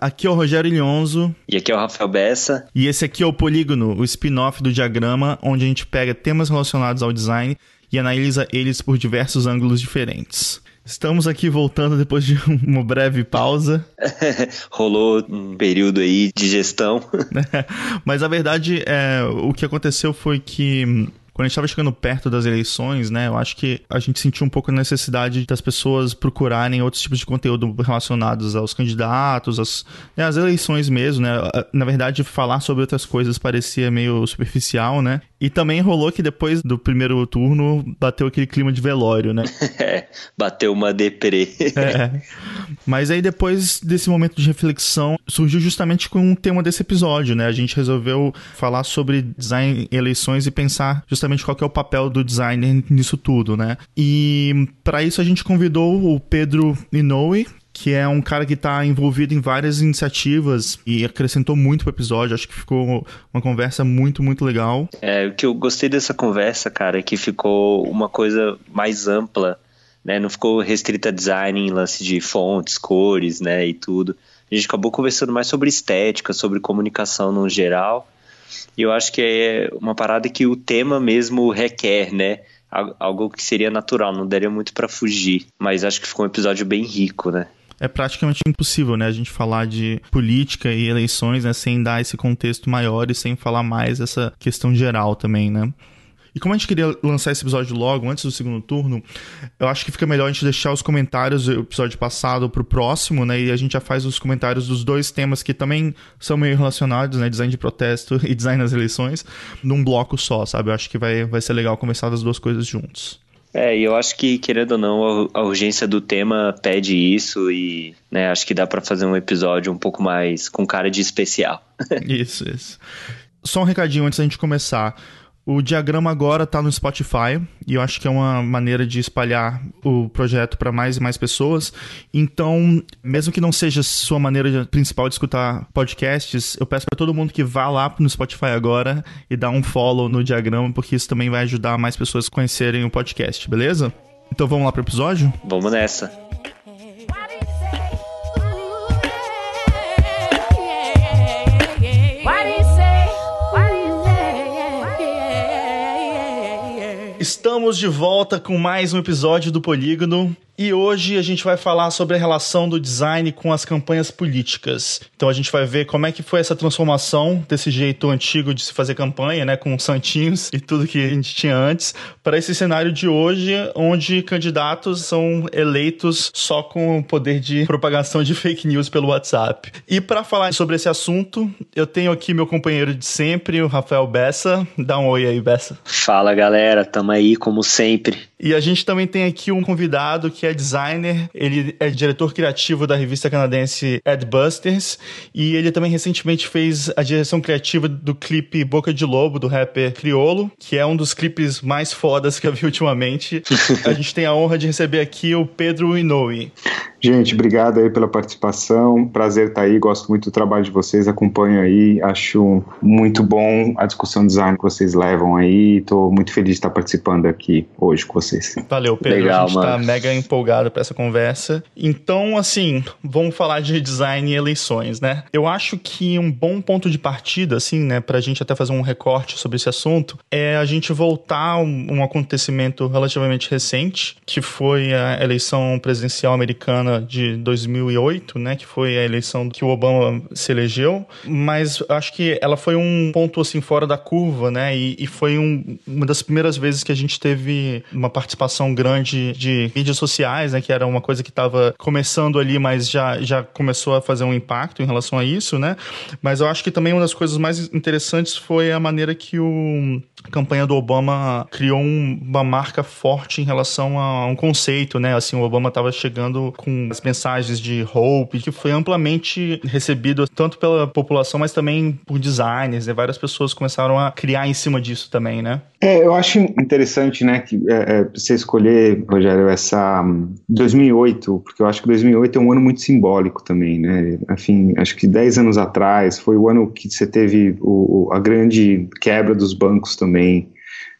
Aqui é o Rogério Ilhonzo. E aqui é o Rafael Bessa. E esse aqui é o Polígono, o spin-off do diagrama, onde a gente pega temas relacionados ao design e analisa eles por diversos ângulos diferentes. Estamos aqui voltando depois de uma breve pausa. Rolou um período aí de gestão. Mas a verdade é, o que aconteceu foi que quando a gente estava chegando perto das eleições, né, eu acho que a gente sentiu um pouco a necessidade das pessoas procurarem outros tipos de conteúdo relacionados aos candidatos, às, né, às eleições mesmo, né? Na verdade, falar sobre outras coisas parecia meio superficial, né? E também rolou que depois do primeiro turno bateu aquele clima de velório, né? É, bateu uma deprê. é. Mas aí depois desse momento de reflexão, surgiu justamente com o tema desse episódio, né? A gente resolveu falar sobre design em eleições e pensar justamente qual é o papel do designer nisso tudo, né? E para isso a gente convidou o Pedro Inoue, que é um cara que está envolvido em várias iniciativas e acrescentou muito pro episódio. Acho que ficou uma conversa muito, muito legal. É, o que eu gostei dessa conversa, cara, é que ficou uma coisa mais ampla, né? Não ficou restrita a design em lance de fontes, cores, né, e tudo. A gente acabou conversando mais sobre estética, sobre comunicação no geral. E eu acho que é uma parada que o tema mesmo requer, né? Algo que seria natural, não daria muito para fugir. Mas acho que ficou um episódio bem rico, né? É praticamente impossível, né, a gente falar de política e eleições, né, sem dar esse contexto maior e sem falar mais essa questão geral também, né? E como a gente queria lançar esse episódio logo, antes do segundo turno, eu acho que fica melhor a gente deixar os comentários do episódio passado pro próximo, né? E a gente já faz os comentários dos dois temas que também são meio relacionados, né? Design de protesto e design das eleições, num bloco só, sabe? Eu acho que vai, vai ser legal conversar das duas coisas juntos. É, e eu acho que, querendo ou não, a urgência do tema pede isso e né, acho que dá para fazer um episódio um pouco mais com cara de especial. isso, isso. Só um recadinho antes da gente começar. O diagrama agora está no Spotify e eu acho que é uma maneira de espalhar o projeto para mais e mais pessoas. Então, mesmo que não seja sua maneira principal de escutar podcasts, eu peço para todo mundo que vá lá no Spotify agora e dá um follow no diagrama, porque isso também vai ajudar mais pessoas a conhecerem o podcast, beleza? Então vamos lá para o episódio? Vamos nessa. Estamos de volta com mais um episódio do Polígono. E hoje a gente vai falar sobre a relação do design com as campanhas políticas. Então a gente vai ver como é que foi essa transformação desse jeito antigo de se fazer campanha, né, com santinhos e tudo que a gente tinha antes, para esse cenário de hoje, onde candidatos são eleitos só com o poder de propagação de fake news pelo WhatsApp. E para falar sobre esse assunto, eu tenho aqui meu companheiro de sempre, o Rafael Bessa. Dá um oi aí, Bessa. Fala, galera, tamo aí como sempre. E a gente também tem aqui um convidado que é designer, ele é diretor criativo da revista canadense Adbusters e ele também recentemente fez a direção criativa do clipe Boca de Lobo do rapper Criolo, que é um dos clipes mais fodas que eu vi ultimamente. a gente tem a honra de receber aqui o Pedro Inoue. Gente, obrigado aí pela participação. Prazer estar aí. Gosto muito do trabalho de vocês. Acompanho aí. Acho muito bom a discussão de design que vocês levam aí. Estou muito feliz de estar participando aqui hoje com vocês. Valeu, Pedro. Legal, a gente está mega empolgado para essa conversa. Então, assim, vamos falar de design e eleições, né? Eu acho que um bom ponto de partida, assim, né, para a gente até fazer um recorte sobre esse assunto, é a gente voltar a um, um acontecimento relativamente recente, que foi a eleição presidencial americana de 2008, né, que foi a eleição que o Obama se elegeu, mas acho que ela foi um ponto assim fora da curva, né, e, e foi um, uma das primeiras vezes que a gente teve uma participação grande de mídias sociais, né, que era uma coisa que estava começando ali, mas já, já começou a fazer um impacto em relação a isso, né, mas eu acho que também uma das coisas mais interessantes foi a maneira que o a campanha do Obama criou um, uma marca forte em relação a um conceito, né? Assim, o Obama estava chegando com as mensagens de hope, que foi amplamente recebido tanto pela população, mas também por designers, né? Várias pessoas começaram a criar em cima disso também, né? É, eu acho interessante, né, que é, é, você escolher, Rogério, essa 2008, hum, porque eu acho que 2008 é um ano muito simbólico também, né? Enfim, acho que 10 anos atrás foi o ano que você teve o, a grande quebra dos bancos também,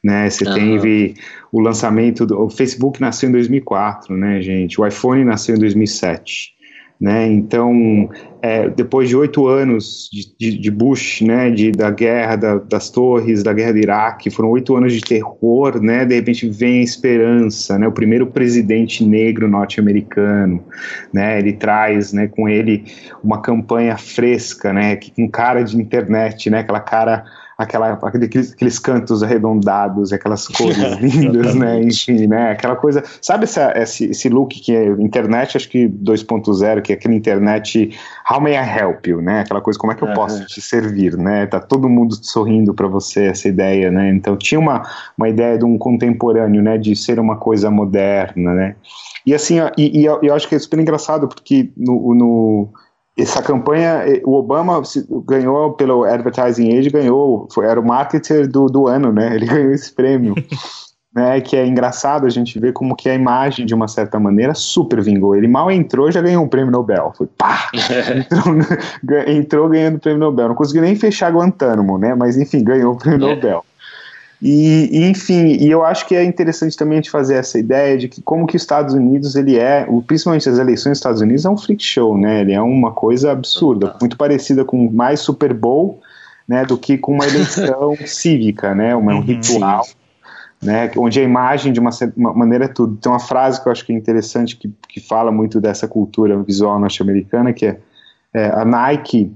né? Você uhum. teve o lançamento do o Facebook nasceu em 2004, né, gente? O iPhone nasceu em 2007. Né? Então, é, depois de oito anos de, de, de, Bush, né, de, da guerra da, das torres, da guerra do Iraque, foram oito anos de terror, né, de repente vem a esperança, né, o primeiro presidente negro norte-americano, né, ele traz, né, com ele uma campanha fresca, né, com cara de internet, né, aquela cara aquela, aqueles, aqueles cantos arredondados, aquelas cores lindas, né? Enfim, né? Aquela coisa. Sabe essa, esse, esse look que é internet, acho que 2.0, que é aquela internet How may I help you, né? Aquela coisa, como é que eu posso te servir, né? Tá todo mundo sorrindo para você, essa ideia, né? Então tinha uma, uma ideia de um contemporâneo, né? De ser uma coisa moderna, né? E assim, e, e eu, eu acho que é super engraçado, porque no, no essa campanha, o Obama ganhou pelo Advertising Age, ganhou, foi, era o marketer do, do ano, né? Ele ganhou esse prêmio. né, que é engraçado a gente ver como que a imagem, de uma certa maneira, super vingou. Ele mal entrou já ganhou um prêmio Nobel. Foi pá! entrou, entrou ganhando o prêmio Nobel. Não conseguiu nem fechar Guantánamo, né? Mas enfim, ganhou o prêmio é. Nobel. E, e, enfim, e eu acho que é interessante também a gente fazer essa ideia de que como que os Estados Unidos ele é, principalmente as eleições dos Estados Unidos é um freak show, né? Ele é uma coisa absurda, muito parecida com mais Super Bowl, né, do que com uma eleição cívica, né? Uma, um uhum. ritual. Né, onde a imagem de uma, uma, maneira é tudo. Tem uma frase que eu acho que é interessante que, que fala muito dessa cultura visual norte-americana que é, é a Nike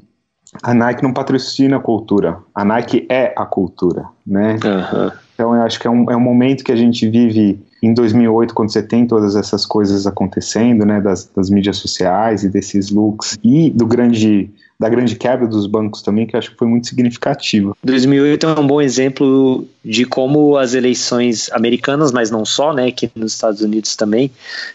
a Nike não patrocina a cultura, a Nike é a cultura, né? Uhum. Então eu acho que é um, é um momento que a gente vive em 2008, quando você tem todas essas coisas acontecendo, né, das, das mídias sociais e desses looks, e do grande da grande quebra dos bancos também, que eu acho que foi muito significativa. 2008 é um bom exemplo de como as eleições americanas, mas não só, né, que nos Estados Unidos também,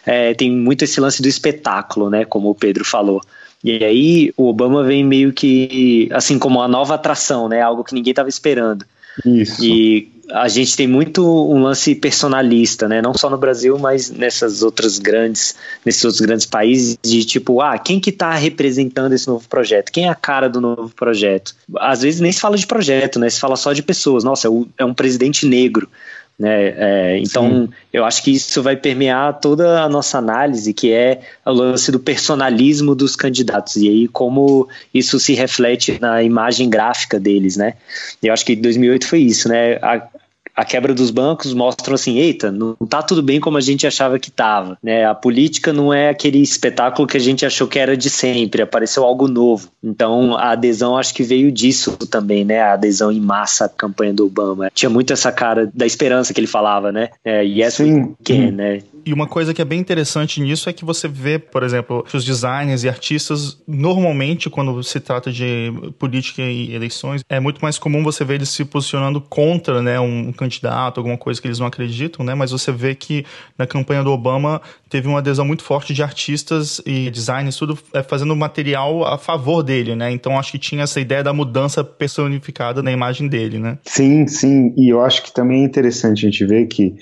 é, tem muito esse lance do espetáculo, né, como o Pedro falou. E aí o Obama vem meio que assim como uma nova atração, né? Algo que ninguém estava esperando. Isso. E a gente tem muito um lance personalista, né? Não só no Brasil, mas nessas outras grandes, nesses outros grandes países, de tipo, ah, quem que está representando esse novo projeto? Quem é a cara do novo projeto? Às vezes nem se fala de projeto, né? Se fala só de pessoas. Nossa, é um presidente negro. Né? É, então, Sim. eu acho que isso vai permear toda a nossa análise, que é o lance do personalismo dos candidatos, e aí como isso se reflete na imagem gráfica deles. Né? Eu acho que 2008 foi isso. Né? A, a quebra dos bancos mostram assim, eita, não tá tudo bem como a gente achava que estava, né? A política não é aquele espetáculo que a gente achou que era de sempre, apareceu algo novo. Então, a adesão acho que veio disso também, né? A adesão em massa à campanha do Obama. Tinha muito essa cara da esperança que ele falava, né? É, yes, Sim. we can, né? E uma coisa que é bem interessante nisso é que você vê, por exemplo, os designers e artistas, normalmente, quando se trata de política e eleições, é muito mais comum você ver eles se posicionando contra né, um candidato, alguma coisa que eles não acreditam, né? Mas você vê que na campanha do Obama teve uma adesão muito forte de artistas e designers, tudo é, fazendo material a favor dele, né? Então acho que tinha essa ideia da mudança personificada na imagem dele, né? Sim, sim. E eu acho que também é interessante a gente ver que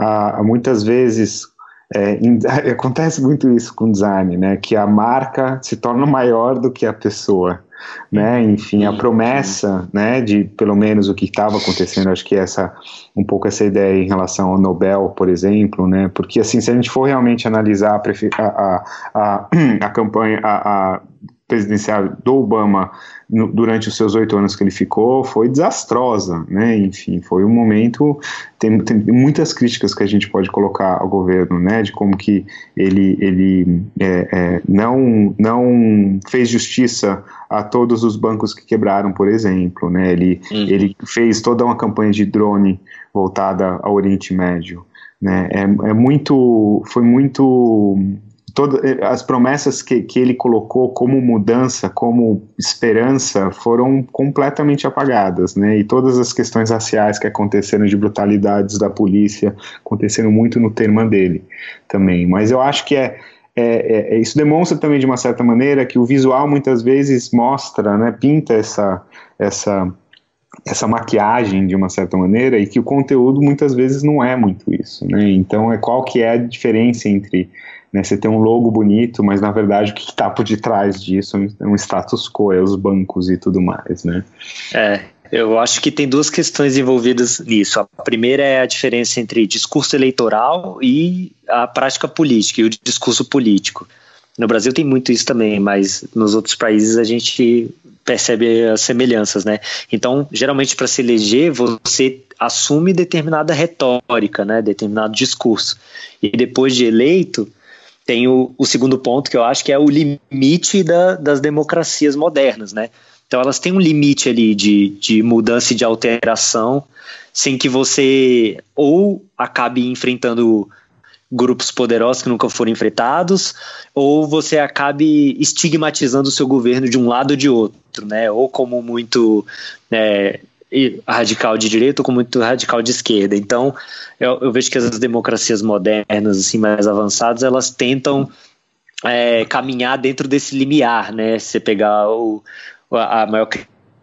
ah, muitas vezes é, acontece muito isso com design, né? Que a marca se torna maior do que a pessoa, né? Enfim, a promessa, né? De pelo menos o que estava acontecendo, acho que essa um pouco essa ideia em relação ao Nobel, por exemplo, né? Porque assim, se a gente for realmente analisar a, a, a, a campanha, a, a presidencial do Obama no, durante os seus oito anos que ele ficou foi desastrosa, né? Enfim, foi um momento tem, tem, muitas críticas que a gente pode colocar ao governo, né? De como que ele ele é, é, não não fez justiça a todos os bancos que quebraram, por exemplo, né? Ele uhum. ele fez toda uma campanha de drone voltada ao Oriente Médio, né? É, é muito foi muito todas eh, as promessas que, que ele colocou como mudança, como esperança, foram completamente apagadas, né? E todas as questões raciais que aconteceram de brutalidades da polícia aconteceram muito no termo dele também. Mas eu acho que é, é, é, isso demonstra também de uma certa maneira que o visual muitas vezes mostra, né, pinta essa essa essa maquiagem de uma certa maneira e que o conteúdo muitas vezes não é muito isso, né? Então é qual que é a diferença entre né, você tem um logo bonito, mas na verdade o que está por detrás disso é um status quo, é os bancos e tudo mais, né? É, eu acho que tem duas questões envolvidas nisso. A primeira é a diferença entre discurso eleitoral e a prática política e o discurso político. No Brasil tem muito isso também, mas nos outros países a gente percebe as semelhanças, né? Então, geralmente para se eleger, você assume determinada retórica, né? Determinado discurso. E depois de eleito, tem o, o segundo ponto que eu acho que é o limite da, das democracias modernas, né? Então elas têm um limite ali de, de mudança e de alteração, sem que você ou acabe enfrentando grupos poderosos que nunca foram enfrentados, ou você acabe estigmatizando o seu governo de um lado ou de outro, né? Ou como muito é, radical de direita ou como muito radical de esquerda. Então, eu, eu, vejo que as democracias modernas, assim, mais avançadas, elas tentam é, caminhar dentro desse limiar, né? Você pegar o, a maior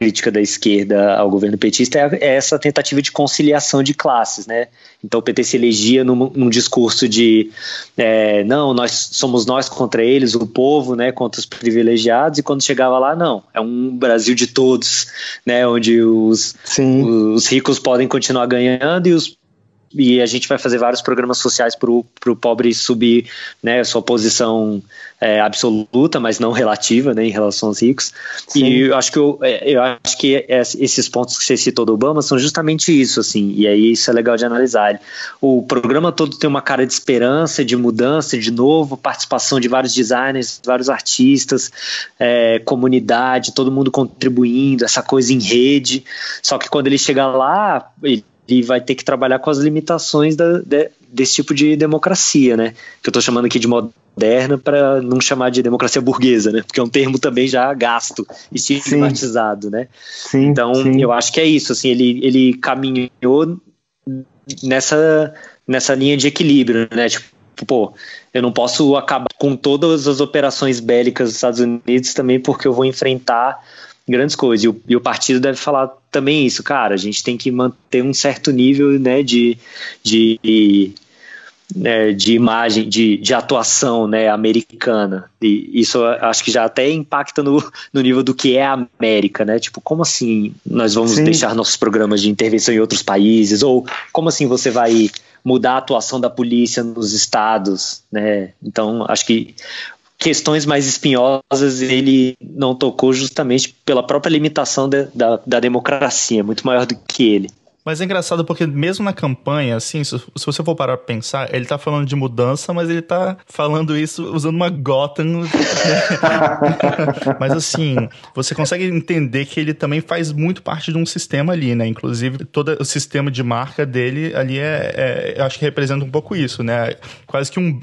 crítica da esquerda ao governo petista é, é, essa tentativa de conciliação de classes, né? Então o PT se elegia num, num discurso de é, não, nós somos nós contra eles, o povo, né, contra os privilegiados, e quando chegava lá, não, é um Brasil de todos, né, onde os, os ricos podem continuar ganhando e os e a gente vai fazer vários programas sociais para o pobre subir né, sua posição é, absoluta, mas não relativa né, em relação aos ricos. Sim. E eu acho que, eu, é, eu acho que esses pontos que você citou do Obama são justamente isso, assim, e aí isso é legal de analisar. O programa todo tem uma cara de esperança, de mudança, de novo, participação de vários designers, vários artistas, é, comunidade, todo mundo contribuindo, essa coisa em rede. Só que quando ele chega lá, ele ele vai ter que trabalhar com as limitações da, de, desse tipo de democracia, né? Que eu estou chamando aqui de moderna para não chamar de democracia burguesa, né? Porque é um termo também já gasto, estigmatizado, sim. né? Sim, então, sim. eu acho que é isso, assim, ele, ele caminhou nessa, nessa linha de equilíbrio, né? Tipo, pô, eu não posso acabar com todas as operações bélicas dos Estados Unidos também porque eu vou enfrentar grandes coisas. E o, e o, partido deve falar também isso, cara. A gente tem que manter um certo nível né, de, de, né, de imagem, de, de atuação né, americana. E isso acho que já até impacta no, no nível do que é a América, né? Tipo, como assim nós vamos Sim. deixar nossos programas de intervenção em outros países? Ou como assim você vai mudar a atuação da polícia nos estados, né? Então, acho que questões mais espinhosas ele não tocou justamente pela própria limitação de, da, da democracia, muito maior do que ele. Mas é engraçado porque mesmo na campanha, assim, se, se, você for parar pra pensar, ele tá falando de mudança, mas ele tá falando isso usando uma Gotham. mas assim, você consegue entender que ele também faz muito parte de um sistema ali, né? Inclusive, todo o sistema de marca dele ali é, é acho que representa um pouco isso, né? Quase que um,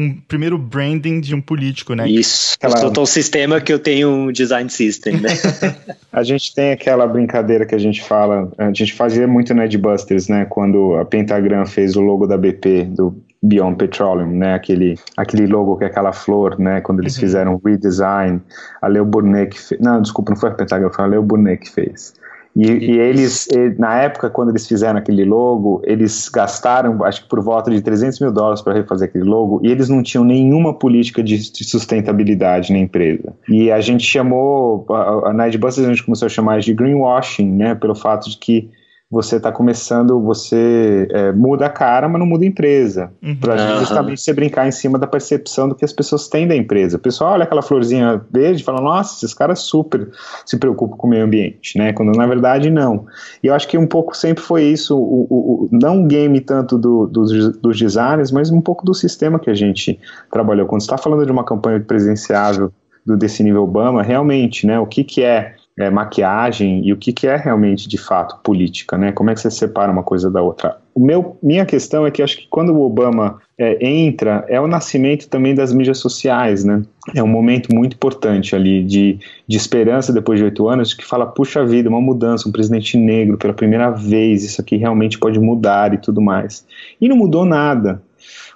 um primeiro branding de um político, né? Isso. Aquela... Eu tô um sistema que eu tenho um design system, né? a gente tem aquela brincadeira que a gente fala, a gente fazia muito no Edbusters, né? Quando a Pentagram fez o logo da BP, do Beyond Petroleum, né? Aquele, aquele logo que é aquela flor, né? Quando eles uhum. fizeram o redesign, a Leo Burnett fez. Não, desculpa, não foi a Pentagram, foi a Leo Burnett que fez. E, e eles, na época, quando eles fizeram aquele logo, eles gastaram, acho que por volta de 300 mil dólares para refazer aquele logo, e eles não tinham nenhuma política de, sustentabilidade na empresa. E a gente chamou, a, a Nightbusters a gente começou a chamar de greenwashing, né, pelo fato de que você está começando, você é, muda a cara, mas não muda a empresa. Uhum. Para justamente você brincar em cima da percepção do que as pessoas têm da empresa. O pessoal olha aquela florzinha verde e fala, nossa, esses caras super se preocupam com o meio ambiente, né? Quando na verdade não. E eu acho que um pouco sempre foi isso, o, o, o não o game tanto do, dos, dos designers, mas um pouco do sistema que a gente trabalhou. Quando você está falando de uma campanha presenciável do, desse nível Obama, realmente, né? O que, que é é, maquiagem e o que, que é realmente de fato política, né? Como é que você separa uma coisa da outra? O meu, minha questão é que acho que quando o Obama é, entra, é o nascimento também das mídias sociais, né? É um momento muito importante ali de, de esperança depois de oito anos, que fala, puxa vida, uma mudança, um presidente negro pela primeira vez, isso aqui realmente pode mudar e tudo mais. E não mudou nada,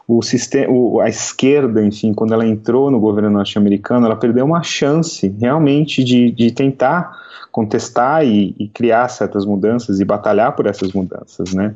o sistema, o, a esquerda, enfim, quando ela entrou no governo norte-americano, ela perdeu uma chance realmente de, de tentar contestar e, e, criar certas mudanças e batalhar por essas mudanças, né?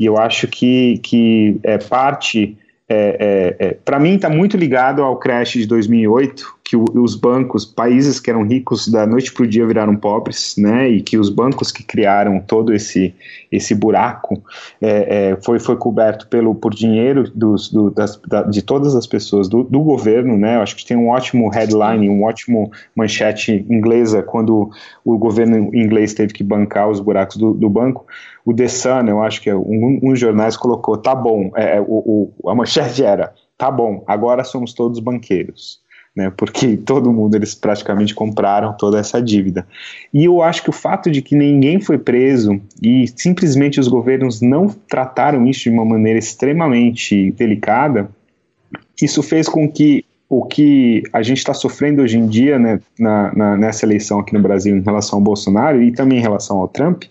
E eu acho que, que é parte, é, é, é para mim está muito ligado ao crash de 2008, que os bancos, países que eram ricos da noite para o dia viraram pobres, né? E que os bancos que criaram todo esse, esse buraco é, é, foi, foi coberto pelo, por dinheiro dos, do, das, da, de todas as pessoas do, do governo, né? Eu acho que tem um ótimo headline, um ótimo manchete inglesa quando o governo inglês teve que bancar os buracos do, do banco. O The Sun, eu acho que é um, um jornais colocou, tá bom, é, o, o, a manchete era, tá bom, agora somos todos banqueiros né, porque todo mundo, eles praticamente compraram toda essa dívida. E eu acho que o fato de que ninguém foi preso e simplesmente os governos não trataram isso de uma maneira extremamente delicada, isso fez com que o que a gente está sofrendo hoje em dia, né, na, na, nessa eleição aqui no Brasil em relação ao Bolsonaro e também em relação ao Trump,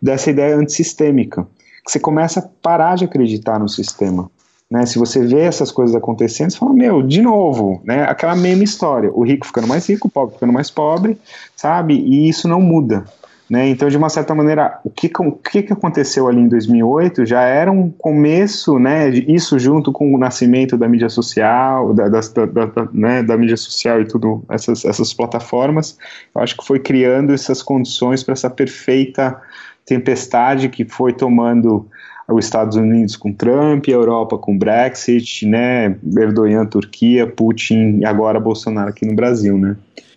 dessa ideia antissistêmica, que você começa a parar de acreditar no sistema. Né? Se você vê essas coisas acontecendo, você fala, meu, de novo, né? Aquela mesma história. O rico ficando mais rico, o pobre ficando mais pobre, sabe? E isso não muda. Né? Então, de uma certa maneira, o que, o que aconteceu ali em 2008 já era um começo, né, isso junto com o nascimento da mídia social, da, da, da, né, da mídia social e tudo, essas, essas plataformas, eu acho que foi criando essas condições para essa perfeita tempestade que foi tomando os Estados Unidos com Trump, a Europa com Brexit, né, Erdogan, Turquia, Putin e agora Bolsonaro aqui no Brasil, né?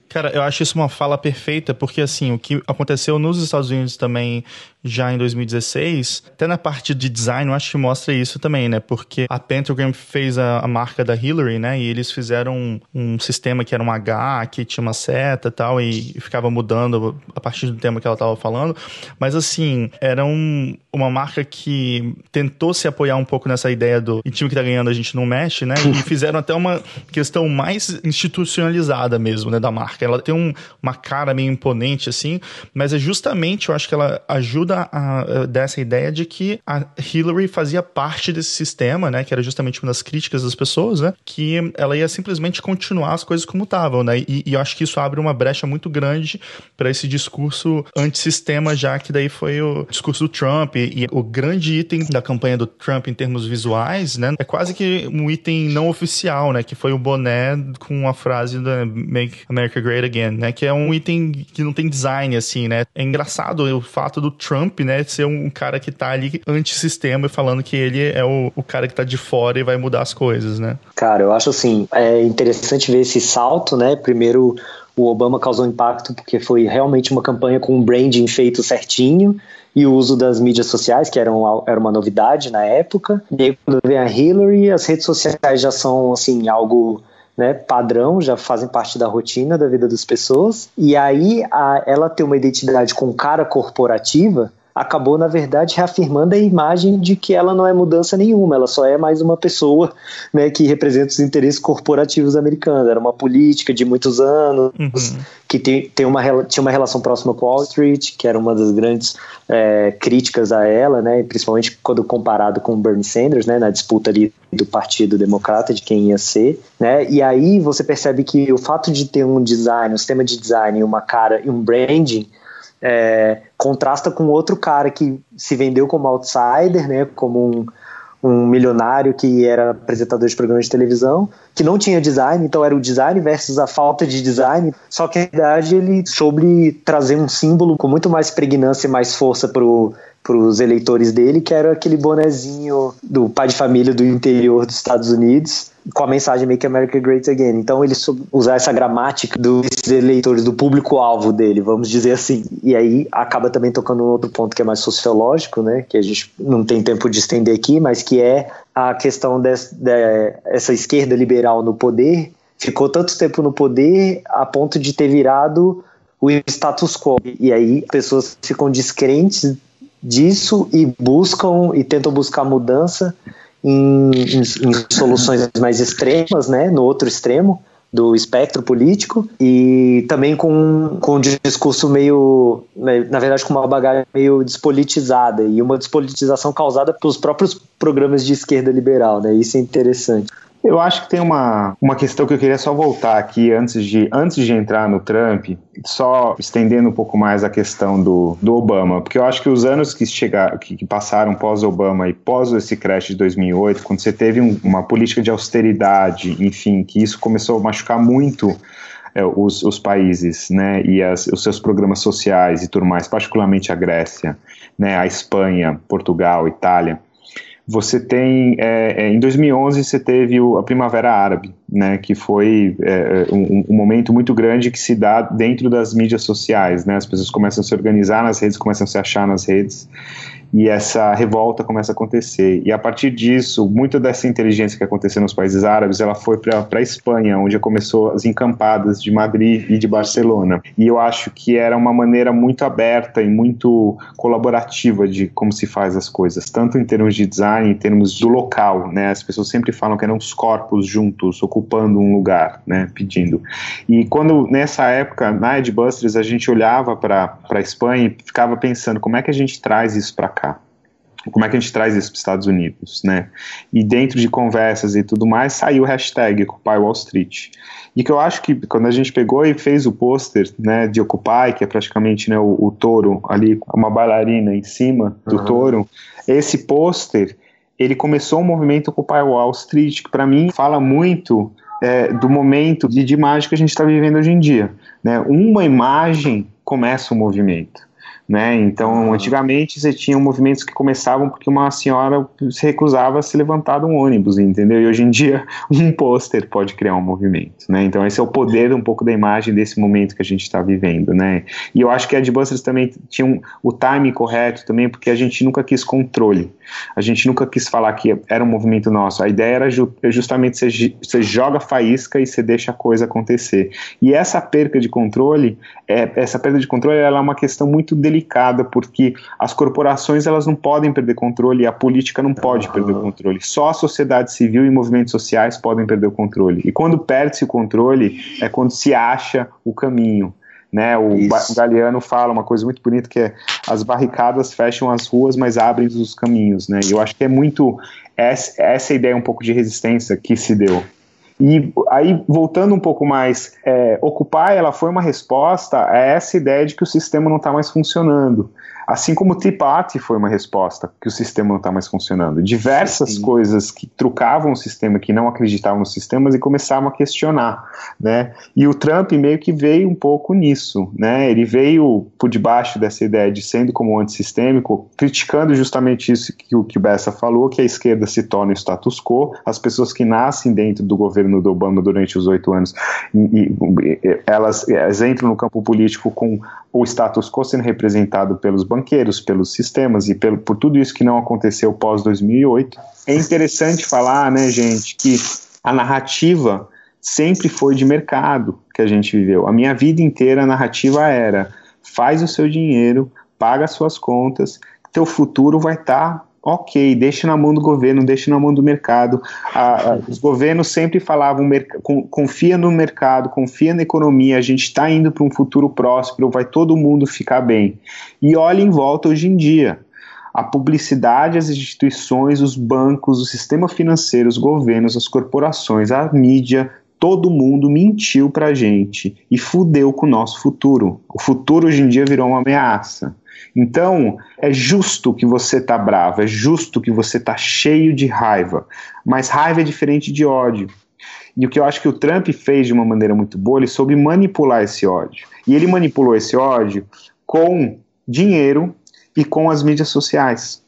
Cara, eu acho isso uma fala perfeita, porque assim, o que aconteceu nos Estados Unidos também já em 2016, até na parte de design, eu acho que mostra isso também, né? Porque a Pentagram fez a, a marca da Hillary, né? E eles fizeram um, um, sistema que era um H, que tinha uma seta e tal, e ficava mudando a partir do tema que ela estava falando. Mas assim, era um, uma marca que tentou se apoiar um pouco nessa ideia do e time que tá ganhando a gente não mexe, né? E fizeram até uma questão mais institucionalizada mesmo, né, da marca. Ela tem um, uma cara meio imponente, assim, mas é justamente, eu acho que ela ajuda a, a, dessa ideia de que a Hillary fazia parte desse sistema, né? Que era justamente uma das críticas das pessoas, né? Que ela ia simplesmente continuar as coisas como estavam, né? E, e, eu acho que isso abre uma brecha muito grande para esse discurso antissistema, já que daí foi o discurso do Trump e, e, o grande item da campanha do Trump em termos visuais, né? É quase que um item não oficial, né? Que foi o boné com a frase da Make America Great Again, né? Que é um item que não tem design, assim, né? É engraçado o fato do Trump Trump, né, ser um cara que tá ali antissistema e falando que ele é o, o cara que tá de fora e vai mudar as coisas, né? Cara, eu acho assim, é interessante ver esse salto, né? Primeiro, o Obama causou impacto porque foi realmente uma campanha com um branding feito certinho e o uso das mídias sociais, que eram, era uma novidade na época. E aí, quando vem a Hillary, as redes sociais já são, assim, algo né, padrão, já fazem parte da rotina da vida das pessoas. E aí a, ela ter uma identidade com cara corporativa acabou, na verdade, reafirmando a imagem de que ela não é mudança nenhuma, ela só é mais uma pessoa né, que representa os interesses corporativos americanos. Era uma política de muitos anos, uhum. que tem, tem uma, tinha uma relação próxima com Wall Street, que era uma das grandes é, críticas a ela, né, principalmente quando comparado com Bernie Sanders, né, na disputa ali do Partido Democrata, de quem ia ser. Né, e aí você percebe que o fato de ter um design, um sistema de design, uma cara e um branding é, contrasta com outro cara que se vendeu como outsider, né, como um, um milionário que era apresentador de programas de televisão, que não tinha design, então era o design versus a falta de design, só que na verdade ele soube trazer um símbolo com muito mais pregnância e mais força pro para os eleitores dele, que era aquele bonezinho do pai de família do interior dos Estados Unidos, com a mensagem Make America Great Again. Então ele usar essa gramática dos eleitores, do público-alvo dele, vamos dizer assim. E aí acaba também tocando um outro ponto que é mais sociológico, né? Que a gente não tem tempo de estender aqui, mas que é a questão dessa de, esquerda liberal no poder. Ficou tanto tempo no poder a ponto de ter virado o status quo. E aí pessoas ficam descrentes disso e buscam e tentam buscar mudança em, em, em soluções mais extremas, né, no outro extremo do espectro político e também com, com um discurso meio, né, na verdade, com uma bagagem meio despolitizada e uma despolitização causada pelos próprios programas de esquerda liberal, né? Isso é interessante. Eu acho que tem uma, uma questão que eu queria só voltar aqui antes de, antes de entrar no Trump, só estendendo um pouco mais a questão do, do Obama, porque eu acho que os anos que, chegar, que, que passaram pós-Obama e pós esse crash de 2008, quando você teve um, uma política de austeridade, enfim, que isso começou a machucar muito é, os, os, países, né, e as, os seus programas sociais e tudo mais, particularmente a Grécia, né, a Espanha, Portugal, Itália, você tem, é, é em 2011, você teve a Primavera Árabe, né, que foi é, é, um, um, momento muito grande que se dá dentro das mídias sociais, né, as pessoas começam a se organizar nas redes, começam a se achar nas redes, e essa revolta começa a acontecer. E a partir disso, muita dessa inteligência que aconteceu nos países árabes, ela foi para a Espanha, onde começou as encampadas de Madrid e de Barcelona. E eu acho que era uma maneira muito aberta e muito colaborativa de como se faz as coisas, tanto em termos de design, em termos do local, né? As pessoas sempre falam que eram os corpos juntos, ocupando um lugar, né? Pedindo. E quando, nessa época, na Edbusters, a gente olhava para a Espanha e ficava pensando como é que a gente traz isso para cá cá? Como é que a gente traz isso para os Estados Unidos, né? E dentro de conversas e tudo mais, saiu o hashtag Occupy Wall Street. E que eu acho que quando a gente pegou e fez o pôster né, de Occupy, que é praticamente né, o, o touro ali, uma bailarina em cima do uhum. touro, esse pôster, ele começou um movimento Occupy Wall Street, que para mim fala muito é, do momento de, de imagem que a gente está vivendo hoje em dia. Né? Uma imagem começa o movimento. Né? Então, ah. antigamente você tinha movimentos que começavam porque uma senhora se recusava a se levantar de um ônibus, entendeu? E hoje em dia um pôster pode criar um movimento, né? Então esse é o poder um pouco da imagem desse momento que a gente está vivendo, né? E eu acho que a Adbusters também tinha um, o time correto também, porque a gente nunca quis controle. A gente nunca quis falar que era um movimento nosso. A ideia era ju justamente você, você joga faísca e você deixa a coisa acontecer. E essa perca de controle, é, essa perda de controle, ela é uma questão muito delicada delicada porque as corporações elas não podem perder controle e a política não pode uhum. perder o controle. Só a sociedade civil e movimentos sociais podem perder o controle. E quando perde-se o controle é quando se acha o caminho. Né, o, o Galeano fala uma coisa muito bonita que é as barricadas fecham as ruas, mas abrem os caminhos, né? E eu acho que é muito essa, essa ideia um pouco de resistência que se deu. E aí, voltando um pouco mais, é, Occupy ela foi uma resposta a essa ideia de que o sistema não está mais funcionando. Assim como o Tea Party foi uma resposta, que o sistema não está mais funcionando. Diversas Sim. coisas que trucavam o sistema, que não acreditavam nos sistemas e começavam a questionar, né? E o Trump meio que veio um pouco nisso, né? Ele veio por debaixo dessa ideia de sendo como antissistêmico, criticando justamente isso que o que o Bessa falou, que a esquerda se torna status quo, as pessoas que nascem dentro do governo do Obama durante os oito anos, e, e, elas, elas entram no campo político com o status quo sendo representado pelos banqueiros, pelos sistemas e pelo, por tudo isso que não aconteceu pós 2008. É interessante falar, né, gente, que a narrativa sempre foi de mercado que a gente viveu. A minha vida inteira a narrativa era: faz o seu dinheiro, paga as suas contas, teu futuro vai estar tá ok, deixa na mão do governo, deixa na mão do mercado. Ah, os governos sempre falavam, confia no mercado, confia na economia, a gente está indo para um futuro próspero, vai todo mundo ficar bem. E olha em volta hoje em dia. A publicidade, as instituições, os bancos, o sistema financeiro, os governos, as corporações, a mídia, todo mundo mentiu para a gente e fudeu com o nosso futuro. O futuro hoje em dia virou uma ameaça. Então, é justo que você tá bravo, é justo que você tá cheio de raiva, mas raiva é diferente de ódio. E o que eu acho que o Trump fez de uma maneira muito boa, ele soube manipular esse ódio. E ele manipulou esse ódio com dinheiro e com as mídias sociais.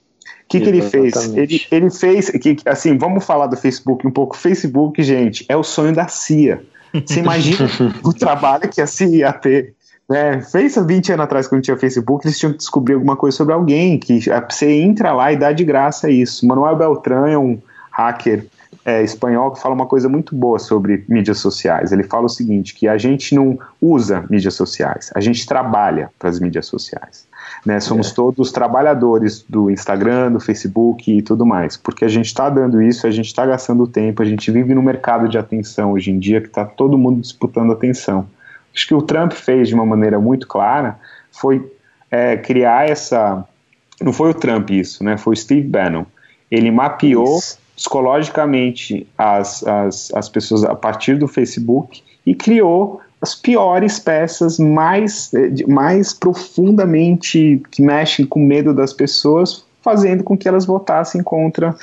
O que, que ele fez? Ele, ele fez, que, assim, vamos falar do Facebook um pouco. Facebook, gente, é o sonho da CIA. Você imagina o trabalho que a CIA ia ter é, fez 20 anos atrás, quando tinha Facebook, eles tinham que descobrir alguma coisa sobre alguém, que você entra lá e dá de graça isso. Manuel Beltrán é um hacker é, espanhol que fala uma coisa muito boa sobre mídias sociais. Ele fala o seguinte, que a gente não usa mídias sociais, a gente trabalha para as mídias sociais. Né? Somos é. todos trabalhadores do Instagram, do Facebook e tudo mais, porque a gente está dando isso, a gente está gastando tempo, a gente vive no mercado de atenção hoje em dia que está todo mundo disputando atenção. Acho que o Trump fez de uma maneira muito clara foi é, criar essa. Não foi o Trump isso, né? Foi o Steve Bannon. Ele mapeou isso. Psicologicamente as, as, as pessoas a partir do Facebook e criou as piores peças mais, mais profundamente que mexem com medo das pessoas, fazendo com que elas votassem contra,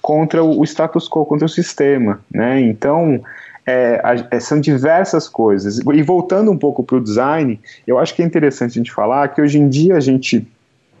contra o status quo, contra o sistema. Né? Então, é, é, são diversas coisas. E voltando um pouco para o design, eu acho que é interessante a gente falar que hoje em dia a gente,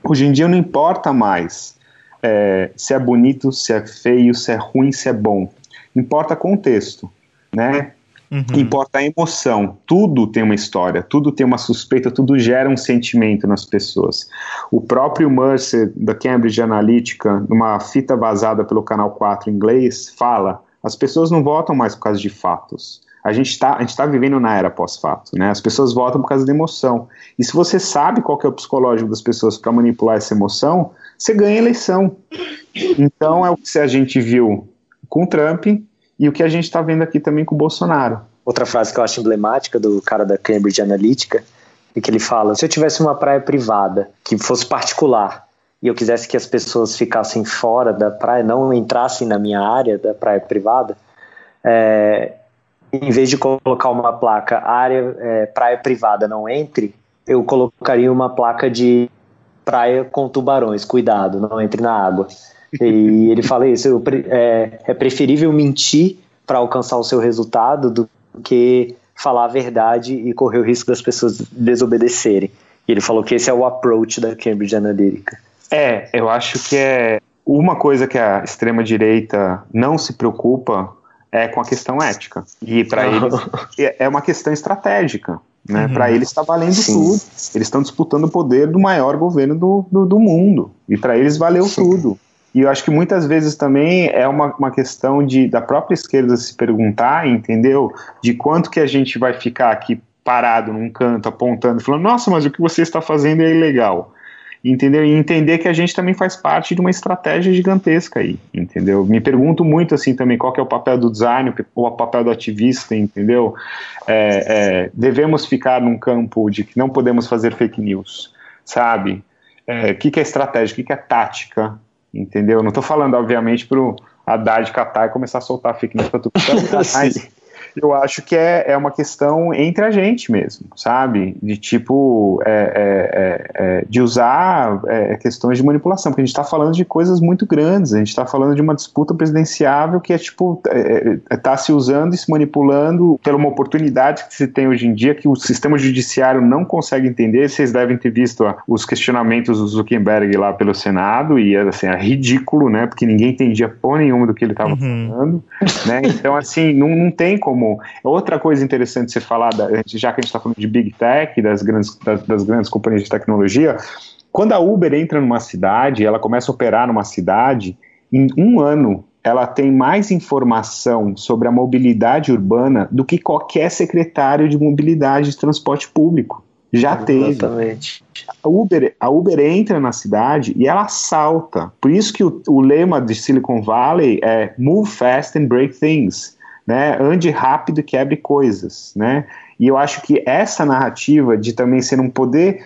hoje em dia não importa mais é, se é bonito, se é feio, se é ruim, se é bom. Importa contexto, né? Uhum. Importa a emoção. Tudo tem uma história, tudo tem uma suspeita, tudo gera um sentimento nas pessoas. O próprio Mercer, da Cambridge Analytica, numa fita vazada pelo canal 4 em inglês, fala: as pessoas não votam mais por causa de fatos. A gente está tá vivendo na era pós-fato, né? As pessoas votam por causa da emoção. E se você sabe qual é o psicológico das pessoas para manipular essa emoção, você ganha a eleição. Então é o que a gente viu com o Trump e o que a gente está vendo aqui também com o Bolsonaro. Outra frase que eu acho emblemática do cara da Cambridge Analytica é que ele fala: se eu tivesse uma praia privada que fosse particular e eu quisesse que as pessoas ficassem fora da praia, não entrassem na minha área da praia privada, é, em vez de colocar uma placa área é, praia privada não entre, eu colocaria uma placa de praia com tubarões, cuidado, não entre na água. E ele fala isso, é, é preferível mentir para alcançar o seu resultado do que falar a verdade e correr o risco das pessoas desobedecerem. E ele falou que esse é o approach da Cambridge Analytica. É, eu acho que é uma coisa que a extrema direita não se preocupa é com a questão ética. E para eles é, é uma questão estratégica. Né? Uhum. Para eles está valendo Sim. tudo. Eles estão disputando o poder do maior governo do, do, do mundo. E para eles valeu Sim. tudo. E eu acho que muitas vezes também é uma, uma questão de da própria esquerda se perguntar, entendeu? De quanto que a gente vai ficar aqui parado num canto, apontando, falando, nossa, mas o que você está fazendo é ilegal entendeu? E entender que a gente também faz parte de uma estratégia gigantesca aí, entendeu? Me pergunto muito assim também qual é o papel do design ou o papel do ativista, entendeu? É, é, devemos ficar num campo de que não podemos fazer fake news, sabe? O é, que, que é estratégia, o que, que é tática, entendeu? Não estou falando, obviamente, para o Haddad catar e começar a soltar fake news para tudo, mas eu acho que é, é uma questão entre a gente mesmo, sabe? De tipo, é, é, é, é de usar é, questões de manipulação, porque a gente está falando de coisas muito grandes, a gente está falando de uma disputa presidenciável que é tipo, está se usando e se manipulando pela uma oportunidade que se tem hoje em dia que o sistema judiciário não consegue entender. Vocês devem ter visto ó, os questionamentos do Zuckerberg lá pelo Senado e assim, é ridículo, né? Porque ninguém entendia porra nenhuma do que ele estava uhum. falando, né? Então, assim, não, não tem como como. Outra coisa interessante você falar, da, já que a gente está falando de Big Tech, das grandes, das, das grandes companhias de tecnologia, quando a Uber entra numa cidade, ela começa a operar numa cidade, em um ano ela tem mais informação sobre a mobilidade urbana do que qualquer secretário de mobilidade de transporte público. Já Exatamente. teve. A Uber, a Uber entra na cidade e ela salta. Por isso que o, o lema de Silicon Valley é Move fast and break things né? Ande rápido quebre coisas, né? E eu acho que essa narrativa de também ser um poder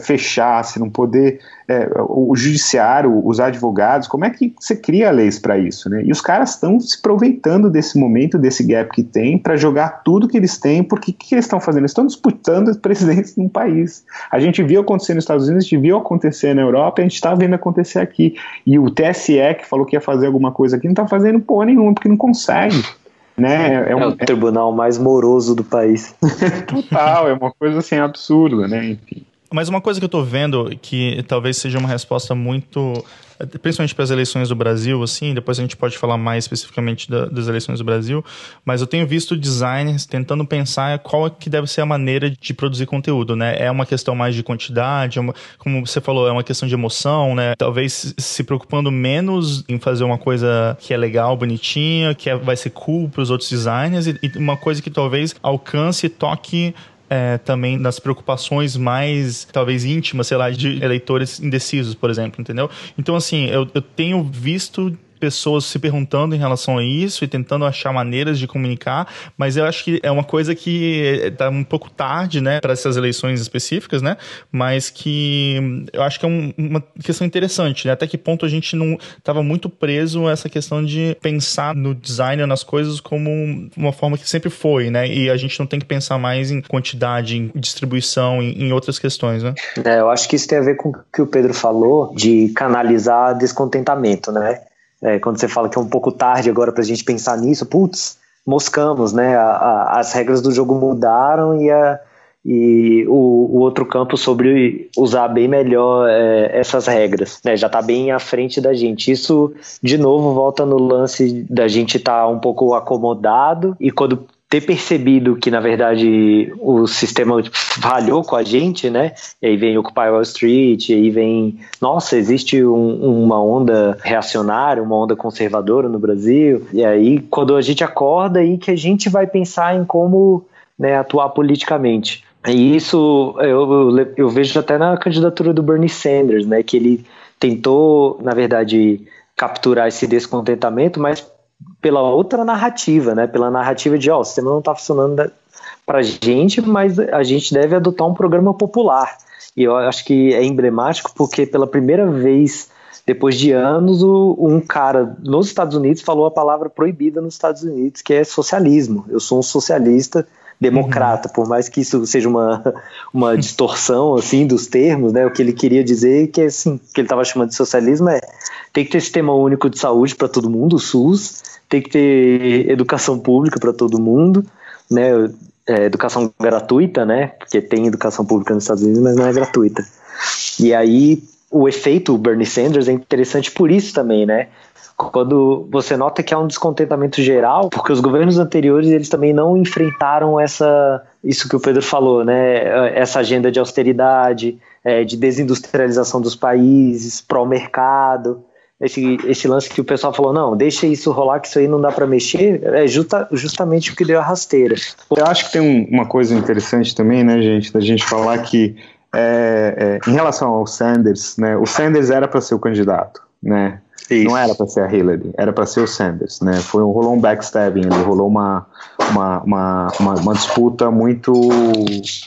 fechar, se não poder é, o judiciário, os advogados, como é que você cria leis para isso, né? E os caras estão se aproveitando desse momento, desse gap que tem, para jogar tudo que eles têm, porque o que eles estão fazendo? Estão disputando os presidentes de um país. A gente viu acontecer nos Estados Unidos, a gente viu acontecer na Europa, a gente está vendo acontecer aqui. E o TSE, que falou que ia fazer alguma coisa aqui, não está fazendo porra nenhuma, porque não consegue. Né? É, é, um, é o tribunal mais moroso do país. Total, é uma coisa assim absurda, né? Enfim. Mas uma coisa que eu tô vendo que talvez seja uma resposta muito principalmente para as eleições do Brasil, assim, depois a gente pode falar mais especificamente da, das eleições do Brasil, mas eu tenho visto designers tentando pensar qual é que deve ser a maneira de produzir conteúdo, né? É uma questão mais de quantidade, é uma, como você falou, é uma questão de emoção, né? Talvez se preocupando menos em fazer uma coisa que é legal, bonitinha, que é, vai ser cool para os outros designers e, e uma coisa que talvez alcance e toque é, também nas preocupações mais, talvez íntimas, sei lá, de eleitores indecisos, por exemplo, entendeu? Então, assim, eu, eu tenho visto pessoas se perguntando em relação a isso e tentando achar maneiras de comunicar, mas eu acho que é uma coisa que está um pouco tarde, né, para essas eleições específicas, né, mas que eu acho que é um, uma questão interessante, né, até que ponto a gente não estava muito preso a essa questão de pensar no design, nas coisas como uma forma que sempre foi, né, e a gente não tem que pensar mais em quantidade, em distribuição, em, em outras questões, né. É, eu acho que isso tem a ver com o que o Pedro falou de canalizar descontentamento, né, é, quando você fala que é um pouco tarde agora para a gente pensar nisso, putz, moscamos, né? A, a, as regras do jogo mudaram e, a, e o, o, outro campo sobre usar bem melhor é, essas regras, né? Já está bem à frente da gente. Isso, de novo, volta no lance da gente estar tá um pouco acomodado e quando ter percebido que, na verdade, o sistema falhou com a gente, né? E aí vem Occupy Wall Street, e aí vem, nossa, existe um, uma onda reacionária, uma onda conservadora no Brasil. E aí, quando a gente acorda, aí que a gente vai pensar em como né, atuar politicamente. E isso eu, eu vejo até na candidatura do Bernie Sanders, né? Que ele tentou, na verdade, capturar esse descontentamento, mas pela outra narrativa, né? Pela narrativa de, ó, oh, o sistema não está funcionando para a gente, mas a gente deve adotar um programa popular. E eu acho que é emblemático porque pela primeira vez depois de anos, o, um cara nos Estados Unidos falou a palavra proibida nos Estados Unidos, que é socialismo. Eu sou um socialista democrata, uhum. por mais que isso seja uma, uma distorção assim dos termos, né? O que ele queria dizer que assim, que ele estava chamando de socialismo é tem que ter sistema único de saúde para todo mundo, o SUS, tem que ter educação pública para todo mundo, né? É, educação gratuita, né? Porque tem educação pública nos Estados Unidos, mas não é gratuita. E aí o efeito Bernie Sanders é interessante por isso também, né? Quando você nota que há um descontentamento geral, porque os governos anteriores eles também não enfrentaram essa isso que o Pedro falou, né? Essa agenda de austeridade, é, de desindustrialização dos países, pró-mercado esse, esse lance que o pessoal falou, não, deixa isso rolar, que isso aí não dá para mexer, é justa, justamente o que deu a rasteira. Eu acho que tem um, uma coisa interessante também, né, gente, da gente falar que é, é, em relação ao Sanders, né, o Sanders era para ser o candidato, né, isso. Não era para ser a Hillary, era para ser o Sanders, né? Foi um, rolou um backstabbing, ali, rolou uma, uma, uma, uma, uma disputa muito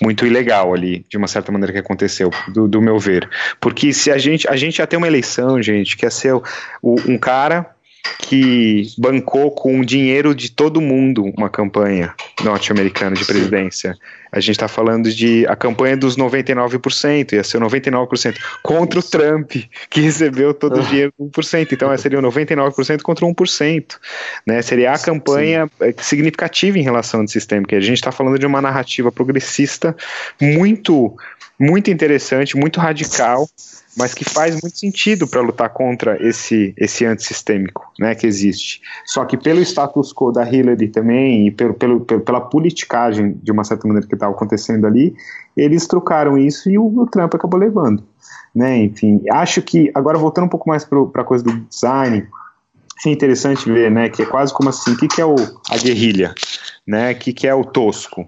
muito ilegal ali, de uma certa maneira que aconteceu, do, do meu ver. Porque se a gente a gente ia ter uma eleição, gente, que ia ser o, um cara que bancou com o dinheiro de todo mundo uma campanha norte-americana de presidência. A gente está falando de a campanha dos 99%, ia ser 99% contra o Trump, que recebeu todo o dinheiro do 1%. Então, seria 99% contra 1%. Né? Seria a campanha Sim. Eh, significativa em relação ao sistema, porque a gente está falando de uma narrativa progressista muito, muito interessante, muito radical mas que faz muito sentido para lutar contra esse, esse antissistêmico né, que existe. Só que pelo status quo da Hillary também, e pelo, pelo, pela politicagem, de uma certa maneira, que estava acontecendo ali, eles trocaram isso e o, o Trump acabou levando. Né, enfim, acho que, agora voltando um pouco mais para a coisa do design, é interessante ver, né, que é quase como assim, o que, que é o, a guerrilha, né, o que, que é o tosco,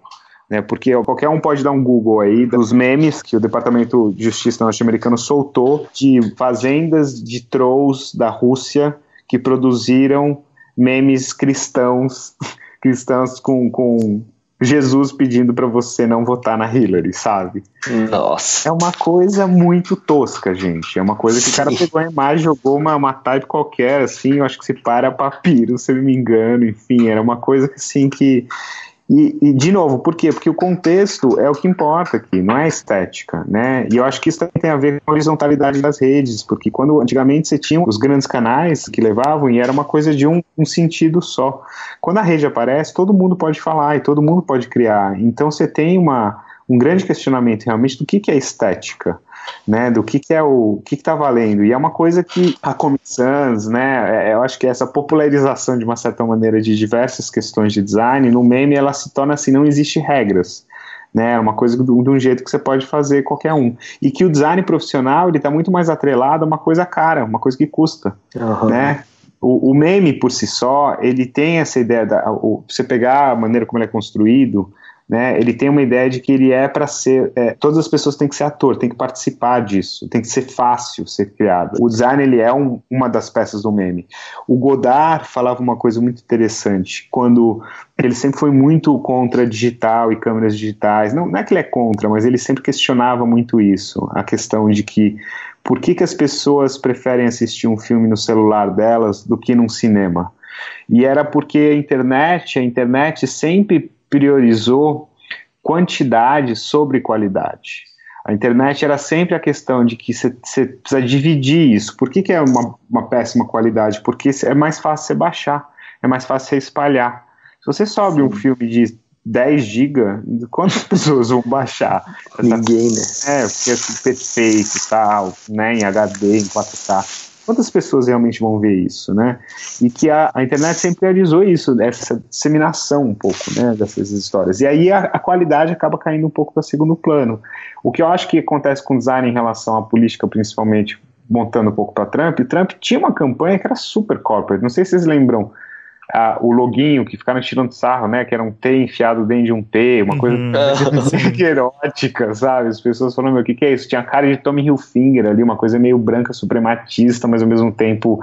né? Porque qualquer um pode dar um Google aí dos memes que o Departamento de Justiça norte-americano soltou de fazendas de trolls da Rússia que produziram memes cristãos, cristãos com, com Jesus pedindo para você não votar na Hillary, sabe? Nossa. É uma coisa muito tosca, gente. É uma coisa que o cara pegou a imagem, jogou uma, uma type qualquer, assim, eu acho que se para papiro, se eu não me engano, enfim, era uma coisa assim que e, e, de novo, por quê? Porque o contexto é o que importa aqui, não é a estética, né? E eu acho que isso também tem a ver com a horizontalidade das redes, porque quando antigamente você tinha os grandes canais que levavam e era uma coisa de um, um sentido só. Quando a rede aparece, todo mundo pode falar e todo mundo pode criar. Então você tem uma, um grande questionamento realmente do que, que é estética né, do que, que é o que está valendo. E é uma coisa que a Comic Sans, né, é, eu acho que essa popularização de uma certa maneira de diversas questões de design, no meme ela se torna assim, não existe regras. Né, é uma coisa de um jeito que você pode fazer qualquer um. E que o design profissional ele está muito mais atrelado a uma coisa cara, uma coisa que custa. Uhum. Né? O, o, meme por si só, ele tem essa ideia da. O, você pegar a maneira como ele é construído, né? Ele tem uma ideia de que ele é para ser, é, todas as pessoas têm que ser ator, tem que participar disso, tem que ser fácil ser criado. O design ele é um, uma das peças do meme. O Godard falava uma coisa muito interessante quando ele sempre foi muito contra digital e câmeras digitais. Não, não é que ele é contra, mas ele sempre questionava muito isso, a questão de que por que, que as pessoas preferem assistir um filme no celular delas do que num cinema? E era porque a internet, a internet sempre priorizou quantidade sobre qualidade. A internet era sempre a questão de que você precisa dividir isso. Por que, que é uma, uma, péssima qualidade? Porque é mais fácil você baixar, é mais fácil você espalhar. Se você sobe Sim. um filme de 10 GB, quantas pessoas vão baixar? Ninguém, né? É, porque é perfeito e tal, né, em HD, em 4K quantas pessoas realmente vão ver isso, né? E que a, a internet sempre realizou isso, essa disseminação um pouco, né, dessas histórias. E aí a, a qualidade acaba caindo um pouco para segundo plano. O que eu acho que acontece com o design em relação à política, principalmente montando um pouco para Trump, Trump tinha uma campanha que era super corporate. Não sei se vocês lembram a, o loguinho que ficaram tirando sarro, né? Que era um T enfiado dentro de um P, uma coisa uhum. erótica, sabe? As pessoas falando, meu, o que, que é isso? Tinha cara de Tommy Hilfiger ali, uma coisa meio branca, suprematista, mas ao mesmo tempo,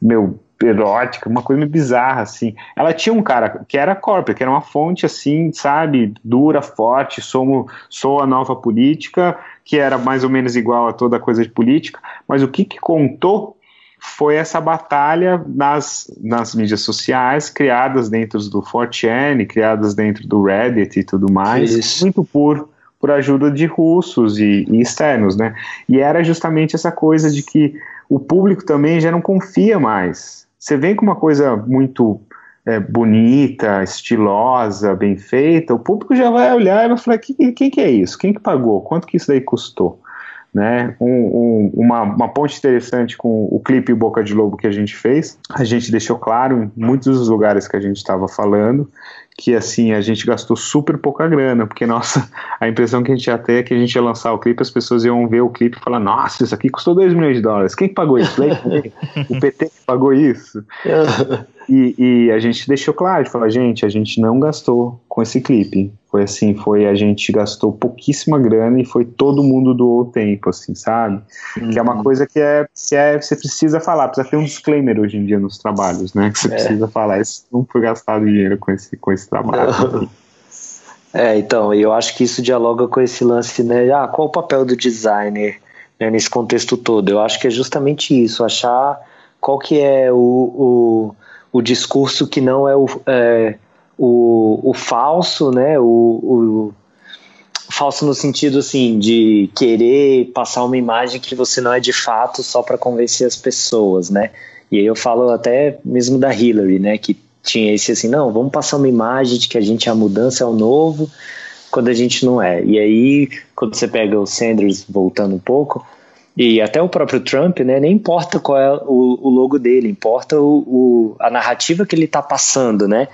meu, erótica, uma coisa meio bizarra, assim. Ela tinha um cara que era corporate, que era uma fonte, assim, sabe, dura, forte, sou, sou a nova política, que era mais ou menos igual a toda coisa de política, mas o que que contou foi essa batalha nas, nas mídias sociais, criadas dentro do 4chan, criadas dentro do Reddit e tudo mais, Isso. muito por, por ajuda de russos e, e, externos, né? E era justamente essa coisa de que o público também já não confia mais. Você vem com uma coisa muito é, bonita, estilosa, bem feita, o público já vai olhar e vai falar, quem, quem que é isso? Quem que pagou? Quanto que isso daí custou? Né? Um, um, uma, uma ponte interessante com o clipe Boca de Lobo que a gente fez. A gente deixou claro em muitos dos lugares que a gente estava falando que assim a gente gastou super pouca grana, porque nossa, a impressão que a gente ia ter é que a gente ia lançar o clipe, as pessoas iam ver o clipe e falar, nossa, isso aqui custou 2 milhões de dólares. Quem pagou isso? o PT que pagou isso? E, e, a gente deixou claro, falar, gente, a gente não gastou com esse clipe. Foi assim, foi a gente gastou pouquíssima grana e foi todo mundo doou o tempo, assim, sabe? Uhum. Que é uma uhum. coisa que é, que é você precisa falar, precisa ter um disclaimer hoje em dia nos trabalhos, né? Que você é. precisa falar, isso não foi gastado dinheiro com esse, com esse trabalho. É, então, eu acho que isso dialoga com esse lance, né? Ah, qual o papel do designer né, nesse contexto todo? Eu acho que é justamente isso, achar qual que é o, o o discurso que não é o, é, o, o falso, né? O, o, falso no sentido assim de querer passar uma imagem que você não é de fato só para convencer as pessoas, né? E aí eu falo até mesmo da Hillary, né? Que tinha esse assim, não, vamos passar uma imagem de que a gente é a mudança, é o novo, quando a gente não é. E aí, quando você pega o Sanders voltando um pouco, e até o próprio Trump, né, nem importa qual é o, o logo dele, importa o, o, a narrativa que ele está passando, né?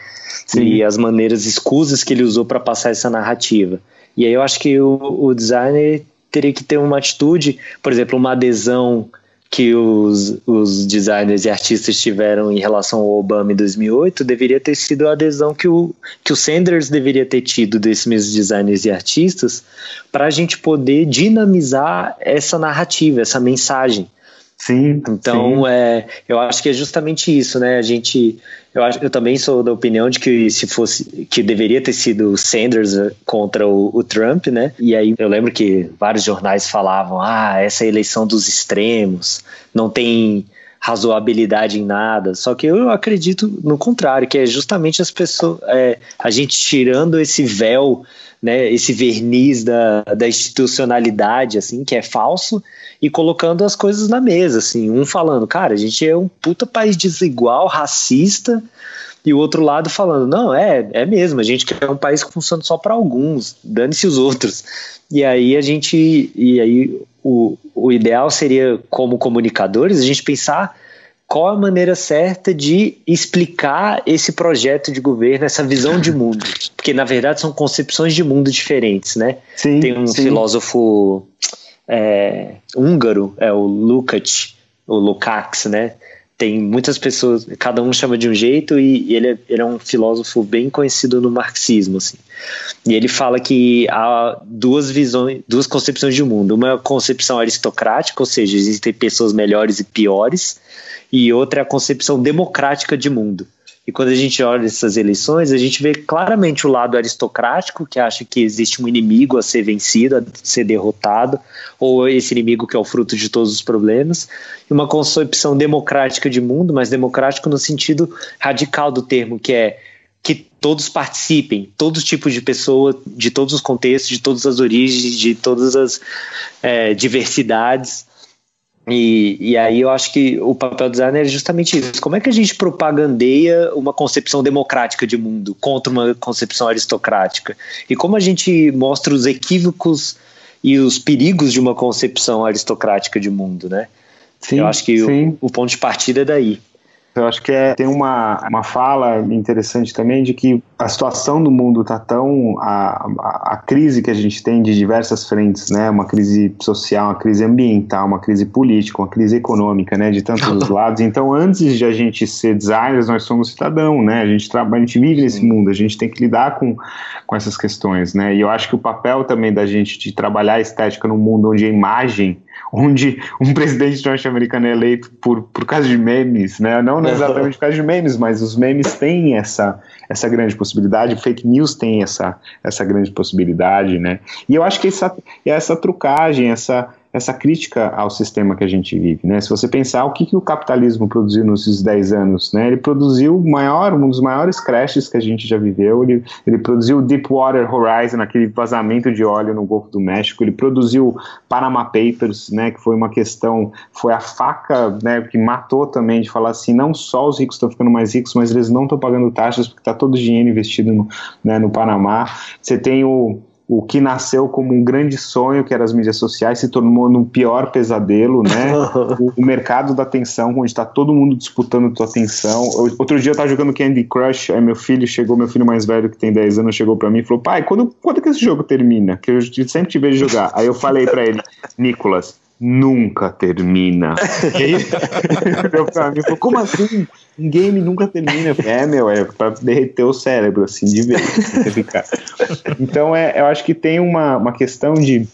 Sim. E as maneiras escusas que ele usou para passar essa narrativa. E aí eu acho que o, o designer teria que ter uma atitude, por exemplo, uma adesão que os, os designers e artistas tiveram em relação ao Obama em 2008 deveria ter sido a adesão que o, que o Sanders deveria ter tido desses mesmos designers e artistas para a gente poder dinamizar essa narrativa, essa mensagem. Sim. Então, sim. É, eu acho que é justamente isso, né? A gente, eu, acho, eu também sou da opinião de que se fosse, que deveria ter sido o Sanders eh, contra o, o, Trump, né? E aí eu lembro que vários jornais falavam, ah, essa é a eleição dos extremos, não tem razoabilidade em nada. Só que eu acredito no contrário, que é justamente as pessoas, é, a gente tirando esse véu né, esse verniz da, da institucionalidade, assim, que é falso, e colocando as coisas na mesa, assim, um falando, cara, a gente é um puta país desigual, racista, e o outro lado falando, não, é, é mesmo, a gente quer um país que funciona só para alguns, dane-se os outros. E aí a gente, e aí o, o ideal seria, como comunicadores, a gente pensar qual a maneira certa de explicar esse projeto de governo, essa visão de mundo. Porque, na verdade, são concepções de mundo diferentes, né? Sim, Tem um sim. filósofo é, húngaro, é o Lukács, o Lukács, né? tem muitas pessoas, cada um chama de um jeito, e ele é, ele é um filósofo bem conhecido no marxismo, assim. E ele fala que há duas visões, duas concepções de mundo. Uma é a concepção aristocrática, ou seja, existem pessoas melhores e piores, e outra é a concepção democrática de mundo. E quando a gente olha essas eleições, a gente vê claramente o lado aristocrático, que acha que existe um inimigo a ser vencido, a ser derrotado, ou esse inimigo que é o fruto de todos os problemas, e uma concepção democrática de mundo, mas democrático no sentido radical do termo, que é que todos participem, todos os tipos de pessoa, de todos os contextos, de todas as origens, de todas as é, diversidades. E, e aí eu acho que o papel do designer é justamente isso. Como é que a gente propagandeia uma concepção democrática de mundo contra uma concepção aristocrática? E como a gente mostra os equívocos e os perigos de uma concepção aristocrática de mundo, né? Sim, eu acho que o, o ponto de partida é daí. Eu acho que é, tem uma, uma fala interessante também de que a situação do mundo está tão. A, a, a, crise que a gente tem de diversas frentes, né? Uma crise social, uma crise ambiental, uma crise política, uma crise econômica, né? De tantos os lados. Então, antes de a gente ser designers, nós somos cidadão, né? A gente trabalha, a gente vive nesse mundo, a gente tem que lidar com, com essas questões, né? E eu acho que o papel também da gente de trabalhar a estética num mundo onde a imagem onde um presidente norte-americano é eleito por, por causa de memes, né? Não exatamente por causa de memes, mas os memes têm essa, essa grande possibilidade, fake news tem essa, essa grande possibilidade, né? E eu acho que essa, essa trucagem, essa, essa crítica ao sistema que a gente vive, né? Se você pensar o que, que o capitalismo produziu nesses 10 anos, né? Ele produziu maior, um dos maiores crashes que a gente já viveu, ele, ele produziu o Deepwater Horizon, aquele vazamento de óleo no Golfo do México, ele produziu Panama Papers, né? Que foi uma questão, foi a faca, né? Que matou também de falar assim, não só os ricos estão ficando mais ricos, mas eles não estão pagando taxas porque está todo o dinheiro investido no, né, no Panamá. Você tem o o que nasceu como um grande sonho, que eram as mídias sociais, se tornou num pior pesadelo, né? o, o, mercado da atenção, onde está todo mundo disputando tua atenção. Outro dia eu estava jogando Candy Crush, aí meu filho chegou, meu filho mais velho, que tem 10 anos, chegou para mim e falou: pai, quando, quando que esse jogo termina? Que eu sempre te vejo jogar. Aí eu falei para ele: Nicolas, nunca termina. ele falou, como assim? Um game nunca termina. É, meu, é pra derreter o cérebro, assim, de vez. então, é, eu acho que tem uma, uma questão de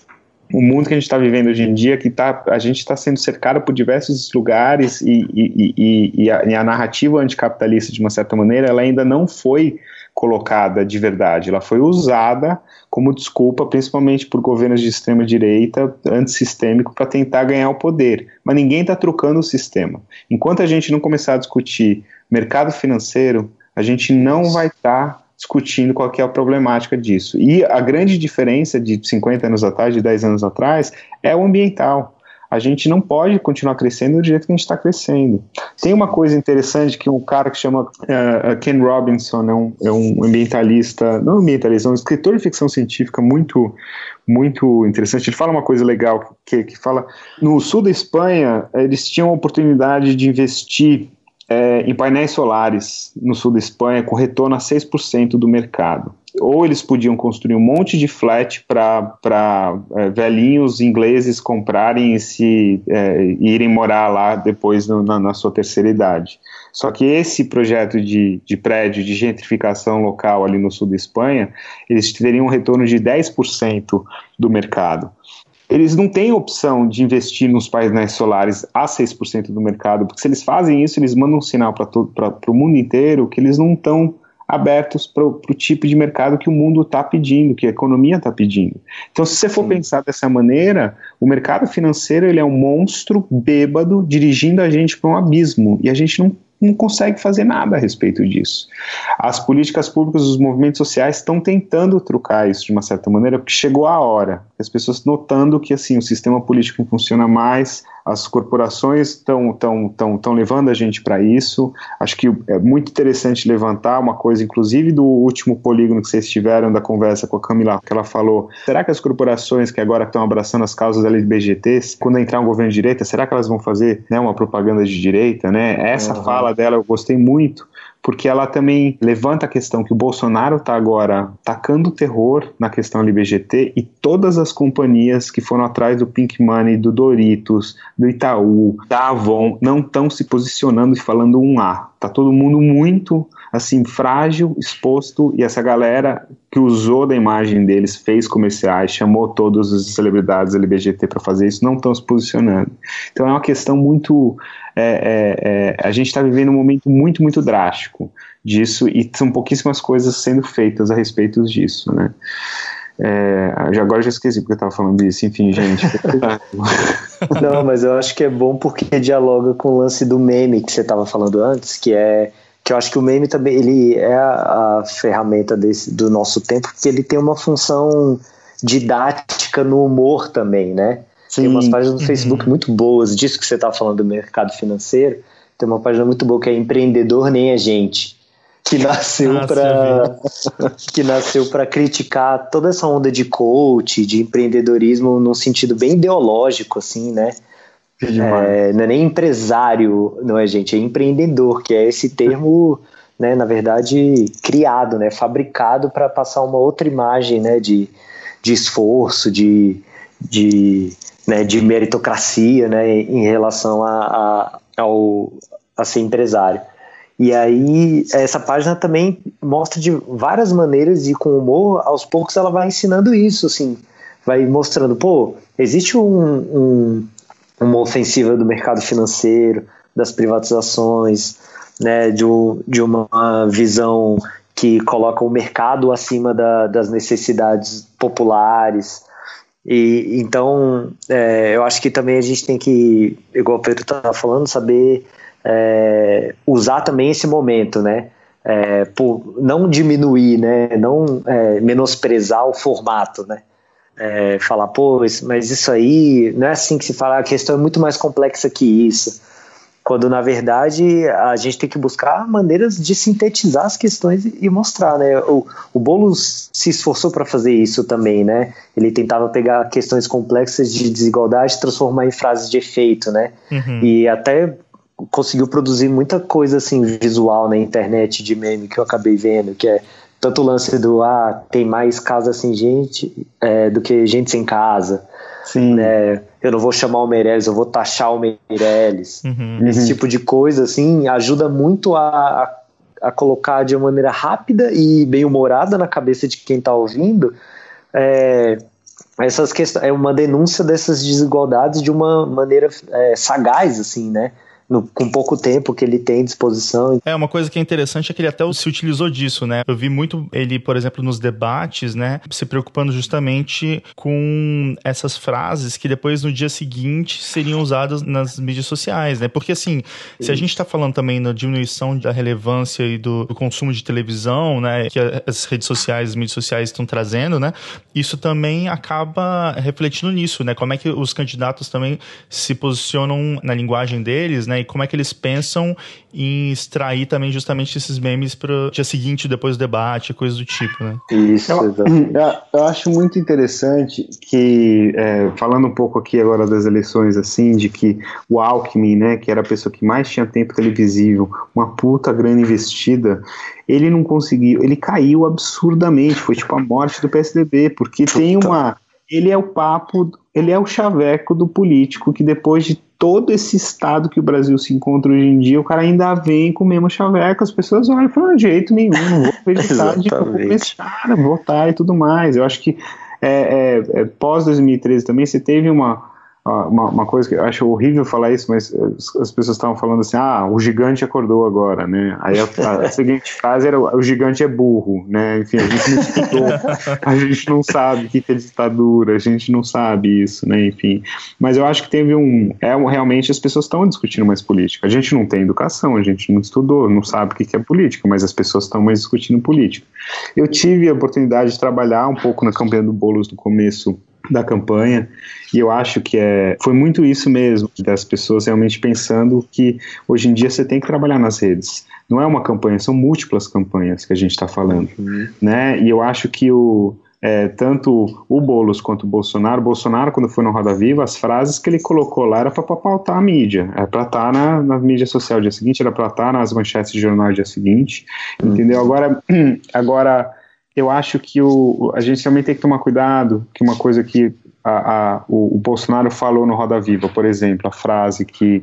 o mundo que a gente está vivendo hoje em dia, que tá, a gente está sendo cercado por diversos lugares e, e, e, e, a, e a narrativa anticapitalista, de uma certa maneira, ela ainda não foi colocada de verdade, ela foi usada como desculpa, principalmente por governos de extrema direita, antissistêmico, para tentar ganhar o poder. Mas ninguém está trocando o sistema. Enquanto a gente não começar a discutir mercado financeiro, a gente não vai estar tá discutindo qual é a problemática disso. E a grande diferença de 50 anos atrás, de 10 anos atrás, é o ambiental a gente não pode continuar crescendo do jeito que a gente está crescendo. Tem uma coisa interessante que um cara que chama uh, Ken Robinson, é um, é um ambientalista, não ambientalista, é um escritor de ficção científica muito, muito interessante. Ele fala uma coisa legal, que, que fala, no sul da Espanha, eles tinham a oportunidade de investir é, em painéis solares no sul da Espanha com retorno a 6% do mercado ou eles podiam construir um monte de flat para é, velhinhos ingleses comprarem e se é, irem morar lá depois no, na, na, sua terceira idade. Só que esse projeto de, de prédio de gentrificação local ali no sul da Espanha, eles teriam um retorno de 10% do mercado. Eles não têm opção de investir nos painéis solares a 6% do mercado, porque se eles fazem isso, eles mandam um sinal para o mundo inteiro que eles não estão abertos para o tipo de mercado que o mundo está pedindo, que a economia está pedindo. Então, se você for Sim. pensar dessa maneira, o mercado financeiro ele é um monstro bêbado dirigindo a gente para um abismo e a gente não não consegue fazer nada a respeito disso. As políticas públicas, os movimentos sociais estão tentando trucar isso de uma certa maneira, porque chegou a hora. As pessoas notando que assim o sistema político não funciona mais, as corporações estão tão, tão, tão levando a gente para isso. Acho que é muito interessante levantar uma coisa, inclusive do último polígono que vocês tiveram da conversa com a Camila, que ela falou: será que as corporações que agora estão abraçando as causas LGBTs, quando entrar um governo de direita, será que elas vão fazer né, uma propaganda de direita? Né? Essa uhum. fala dela eu gostei muito porque ela também levanta a questão que o Bolsonaro está agora tacando terror na questão LBGT e todas as companhias que foram atrás do Pink Money, do Doritos, do Itaú, da Avon, não estão se posicionando e falando um A. Tá todo mundo muito assim frágil, exposto e essa galera que usou da imagem deles fez comerciais, chamou todas as celebridades LBGT para fazer isso, não estão se posicionando. Então é uma questão muito é, é, é, a gente está vivendo um momento muito muito drástico disso e são pouquíssimas coisas sendo feitas a respeito disso, né? É, agora já esqueci porque eu estava falando disso, enfim, gente. Não, mas eu acho que é bom porque dialoga com o lance do meme que você estava falando antes, que é que eu acho que o meme também ele é a, a ferramenta desse, do nosso tempo, porque ele tem uma função didática no humor também, né? Sim. Tem umas páginas no uhum. Facebook muito boas, disso que você estava falando do mercado financeiro. Tem uma página muito boa que é Empreendedor Nem a Gente, que nasceu ah, para que nasceu para criticar toda essa onda de coach, de empreendedorismo num sentido bem ideológico, assim, né? É, não é nem empresário, não é, gente? É empreendedor, que é esse termo, né, na verdade, criado, né, fabricado para passar uma outra imagem né, de, de esforço, de, de, né, de meritocracia né, em relação a, a, ao, a ser empresário. E aí, essa página também mostra de várias maneiras e com humor, aos poucos ela vai ensinando isso, assim, vai mostrando, pô, existe um, um uma ofensiva do mercado financeiro, das privatizações, né, de, de uma visão que coloca o mercado acima da, das necessidades populares. E então, é, eu acho que também a gente tem que, igual o Pedro estava falando, saber é, usar também esse momento, né? É, por não diminuir, né? Não é, menosprezar o formato, né? É, falar, pô, mas isso aí não é assim que se fala, a questão é muito mais complexa que isso. Quando na verdade a gente tem que buscar maneiras de sintetizar as questões e mostrar, né? O, o Boulos se esforçou para fazer isso também, né? Ele tentava pegar questões complexas de desigualdade e transformar em frases de efeito, né? Uhum. E até conseguiu produzir muita coisa assim visual na internet de meme que eu acabei vendo, que é tanto o lance do ah, tem mais casa sem gente é, do que gente sem casa. Sim. Né? Eu não vou chamar o Meirelles, eu vou taxar o Meirelles. Uhum. Esse uhum. tipo de coisa, assim, ajuda muito a, a, a, colocar de uma maneira rápida e bem humorada na cabeça de quem está ouvindo é, essas questões, é uma denúncia dessas desigualdades de uma maneira é, sagaz, assim, né? No, com pouco tempo que ele tem disposição. É, uma coisa que é interessante é que ele até se utilizou disso, né? Eu vi muito ele, por exemplo, nos debates, né, se preocupando justamente com essas frases que depois no dia seguinte seriam usadas nas mídias sociais, né? Porque assim, se a gente está falando também na diminuição da relevância e do, do, consumo de televisão, né, que as redes sociais, as mídias sociais estão trazendo, né? Isso também acaba refletindo nisso, né? Como é que os candidatos também se posicionam na linguagem deles, né? Né? E como é que eles pensam em extrair também justamente esses memes para o dia seguinte, depois do debate, coisa do tipo, né? Isso, eu, eu, eu acho muito interessante que, é, falando um pouco aqui agora das eleições, assim, de que o Alckmin, né, que era a pessoa que mais tinha tempo televisivo, uma puta grande investida, ele não conseguiu, ele caiu absurdamente, foi tipo a morte do PSDB, porque tem uma ele é o papo, ele é o chaveco do político que depois de todo esse estado que o Brasil se encontra hoje em dia, o cara ainda vem com o mesmo chaveco, as pessoas olham e falam, de jeito nenhum, não vou acreditar de começar a votar e tudo mais. Eu acho que é, é, é, pós 2013 também você teve uma uma, uma, coisa que eu acho horrível falar isso, mas as pessoas estavam falando assim, ah, o gigante acordou agora, né? Aí a, a seguinte frase era, o gigante é burro, né? Enfim, a gente não estudou, a gente não sabe o que é ditadura, a gente não sabe isso, né? Enfim, mas eu acho que teve um, é realmente as pessoas estão discutindo mais política. A gente não tem educação, a gente não estudou, não sabe o que é política, mas as pessoas estão mais discutindo política. Eu tive a oportunidade de trabalhar um pouco na campanha do Boulos no começo da campanha e eu acho que é, foi muito isso mesmo das pessoas realmente pensando que hoje em dia você tem que trabalhar nas redes não é uma campanha são múltiplas campanhas que a gente está falando uhum. né e eu acho que o é, tanto o Boulos quanto o Bolsonaro. O Bolsonaro, quando foi no Roda Viva, as frases que ele colocou lá era para pautar a mídia, era para estar na, na mídia social dia seguinte, era para estar tá nas manchetes de jornal dia seguinte, hum. entendeu? Agora, agora eu acho que o, a gente também tem que tomar cuidado, que uma coisa que a, a, o, o, Bolsonaro falou no Roda Viva, por exemplo, a frase que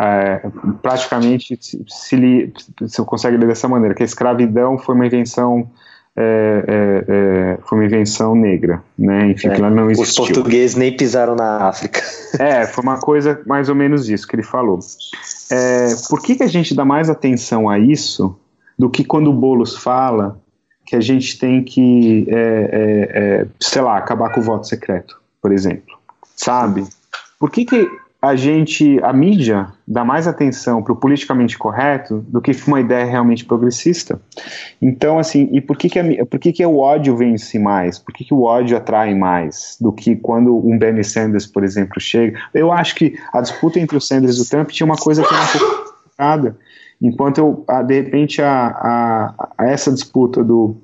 é, praticamente se, se, li, se consegue ler dessa maneira, que a escravidão foi uma invenção é, é, é, foi uma invenção negra, né? Enfim, é, que ela não existiu. Os portugueses nem pisaram na África. É, foi uma coisa mais ou menos isso que ele falou. É, por que, que a gente dá mais atenção a isso do que quando o Boulos fala que a gente tem que, é, sei lá, acabar com o voto secreto, por exemplo? Sabe? Por que, que a gente, a mídia, dá mais atenção para o politicamente correto do que uma ideia realmente progressista. Então, assim, e por que que, a, por que, que o ódio vence mais? Por que, que o ódio atrai mais do que quando um Bernie Sanders, por exemplo, chega? Eu acho que a disputa entre o Sanders e o Trump tinha uma coisa que era um pouco complicada, enquanto eu, de repente, a, a, a, essa disputa do,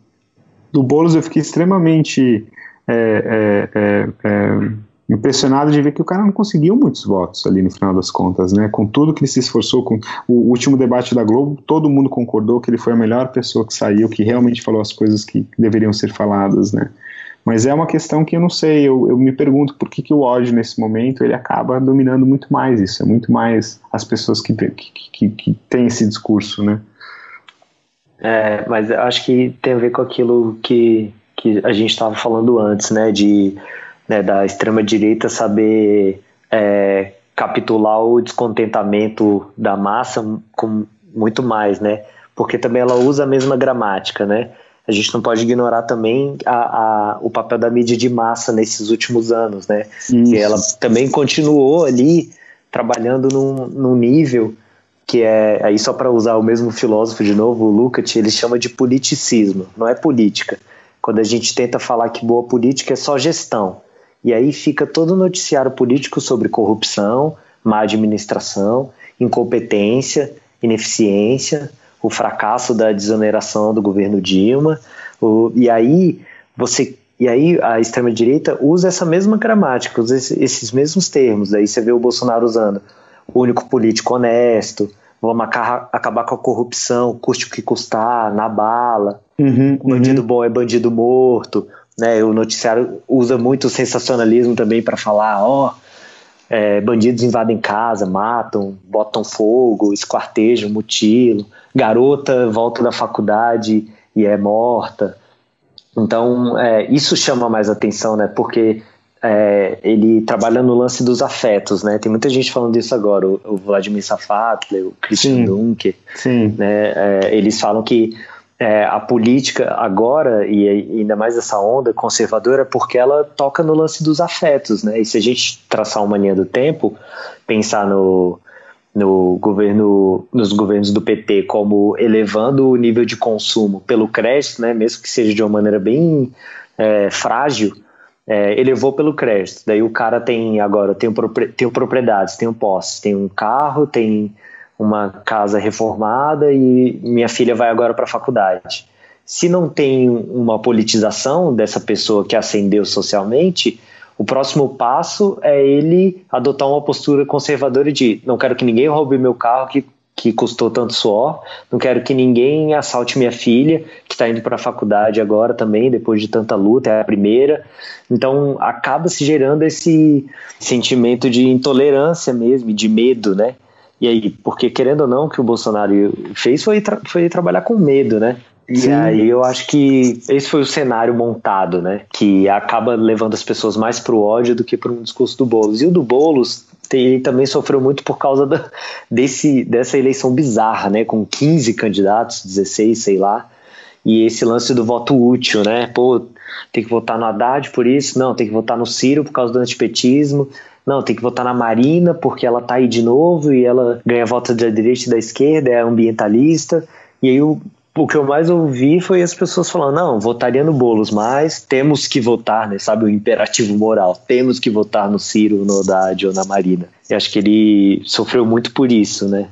do Boulos eu fiquei extremamente... É, é, é, é impressionado de ver que o cara não conseguiu muitos votos ali no final das contas, né? Com tudo que ele se esforçou, com o último debate da Globo, todo mundo concordou que ele foi a melhor pessoa que saiu, que realmente falou as coisas que deveriam ser faladas, né? Mas é uma questão que eu não sei, eu, eu me pergunto por que, que o ódio nesse momento ele acaba dominando muito mais isso, é muito mais as pessoas que, que, que, que têm esse discurso, né? É, mas eu acho que tem a ver com aquilo que, que a gente estava falando antes, né? De né, da extrema-direita saber é, capitular o descontentamento da massa com muito mais, né? Porque também ela usa a mesma gramática, né? A gente não pode ignorar também a, a, o papel da mídia de massa nesses últimos anos, né? Isso. E ela também continuou ali trabalhando num, num nível que é, aí só para usar o mesmo filósofo de novo, o Lukács, ele chama de politicismo, não é política. Quando a gente tenta falar que boa política é só gestão, e aí fica todo o noticiário político sobre corrupção, má administração, incompetência, ineficiência, o fracasso da desoneração do governo Dilma. O, e aí você e aí a extrema direita usa essa mesma gramática, usa esses mesmos termos. Daí você vê o Bolsonaro usando único político honesto, vamos acabar com a corrupção, custe o que custar, na bala. Uhum, bandido uhum. bom é bandido morto. Né, o noticiário usa muito o sensacionalismo também para falar, ó, é, bandidos invadem casa, matam, botam fogo, esquartejam, mutilam, garota volta da faculdade e é morta. Então, é, isso chama mais atenção, né? Porque é, ele trabalha no lance dos afetos, né? Tem muita gente falando disso agora, o, o Vladimir Safatli, o Christian Dunker, né? É, eles falam que é, a política agora, e ainda mais essa onda conservadora, porque ela toca no lance dos afetos, né? E se a gente traçar uma linha do tempo, pensar no, no governo, nos governos do PT como elevando o nível de consumo pelo crédito, né? Mesmo que seja de uma maneira bem é, frágil, é, elevou pelo crédito. Daí o cara tem agora, tem, tem propriedades, tem posse, tem um carro, tem uma casa reformada e minha filha vai agora para a faculdade. Se não tem uma politização dessa pessoa que ascendeu socialmente, o próximo passo é ele adotar uma postura conservadora de não quero que ninguém roube meu carro que, que custou tanto suor, não quero que ninguém assalte minha filha, que está indo para a faculdade agora também, depois de tanta luta, é a primeira. Então acaba se gerando esse sentimento de intolerância mesmo, de medo, né? E aí, porque querendo ou não, o que o Bolsonaro fez foi, tra foi trabalhar com medo, né? E Sim. aí eu acho que esse foi o cenário montado, né? Que acaba levando as pessoas mais pro ódio do que para um discurso do Boulos. E o do Boulos ele também sofreu muito por causa da, desse, dessa eleição bizarra, né? Com 15 candidatos, 16, sei lá. E esse lance do voto útil, né? Pô, tem que votar no Haddad por isso, não, tem que votar no Ciro por causa do antipetismo, não, tem que votar na Marina porque ela tá aí de novo e ela ganha votos da direita e da esquerda, é ambientalista. E aí o, o que eu mais ouvi foi as pessoas falando, não, votaria no Boulos, mas temos que votar, né? Sabe o imperativo moral, temos que votar no Ciro, no Haddad ou na Marina. E acho que ele sofreu muito por isso, né?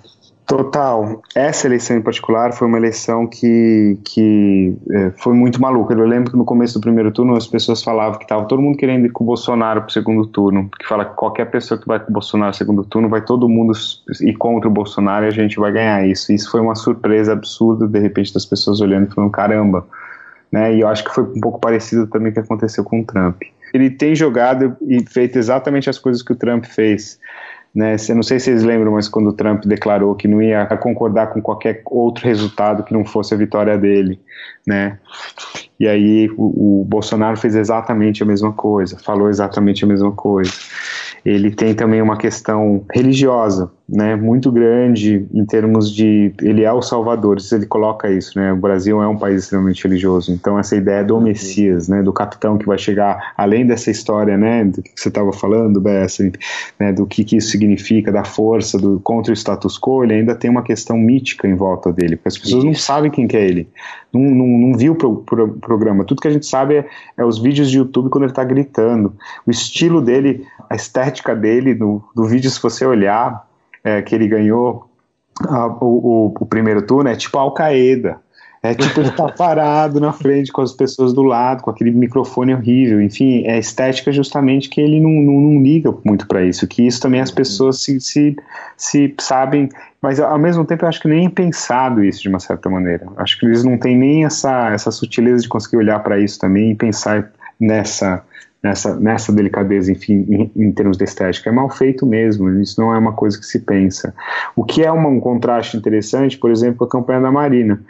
Total. Essa eleição em particular foi uma eleição que, que é, foi muito maluca. Eu lembro que no começo do primeiro turno as pessoas falavam que estava todo mundo querendo ir com o Bolsonaro para o segundo turno, que fala que qualquer pessoa que vai com o Bolsonaro no segundo turno vai todo mundo ir contra o Bolsonaro e a gente vai ganhar isso. Isso foi uma surpresa absurda, de repente, das pessoas olhando e falando, caramba. Né? E eu acho que foi um pouco parecido também que aconteceu com o Trump. Ele tem jogado e feito exatamente as coisas que o Trump fez né? Eu não sei se vocês lembram, mas quando o Trump declarou que não ia concordar com qualquer outro resultado que não fosse a vitória dele, né? E aí o, o Bolsonaro fez exatamente a mesma coisa, falou exatamente a mesma coisa. Ele tem também uma questão religiosa, né, muito grande em termos de ele é o Salvador, ele coloca isso, né? O Brasil é um país extremamente religioso, então essa ideia do Messias, né, do capitão que vai chegar, além dessa história, né, do que você estava falando, Bessa, né, do que, que isso significa, da força do contra o status quo, ele ainda tem uma questão mítica em volta dele, porque as pessoas isso. não sabem quem que é ele, não, não, não viu o pro, pro, programa, tudo que a gente sabe é, é os vídeos de YouTube quando ele está gritando, o estilo dele, a estética dele, no, do vídeo se você olhar é, que ele ganhou a, o, o, primeiro turno é tipo Al-Qaeda. É tipo ele tá parado na frente com as pessoas do lado, com aquele microfone horrível. Enfim, é estética justamente que ele não, não, não liga muito para isso. Que isso também as pessoas se, se, se sabem, mas ao mesmo tempo eu acho que nem é pensado isso de uma certa maneira. Acho que eles não têm nem essa, essa sutileza de conseguir olhar para isso também e pensar nessa nessa, nessa delicadeza, enfim, em, em, termos de estética. É mal feito mesmo, isso não é uma coisa que se pensa. O que é uma, um contraste interessante, por exemplo, a campanha da Marina.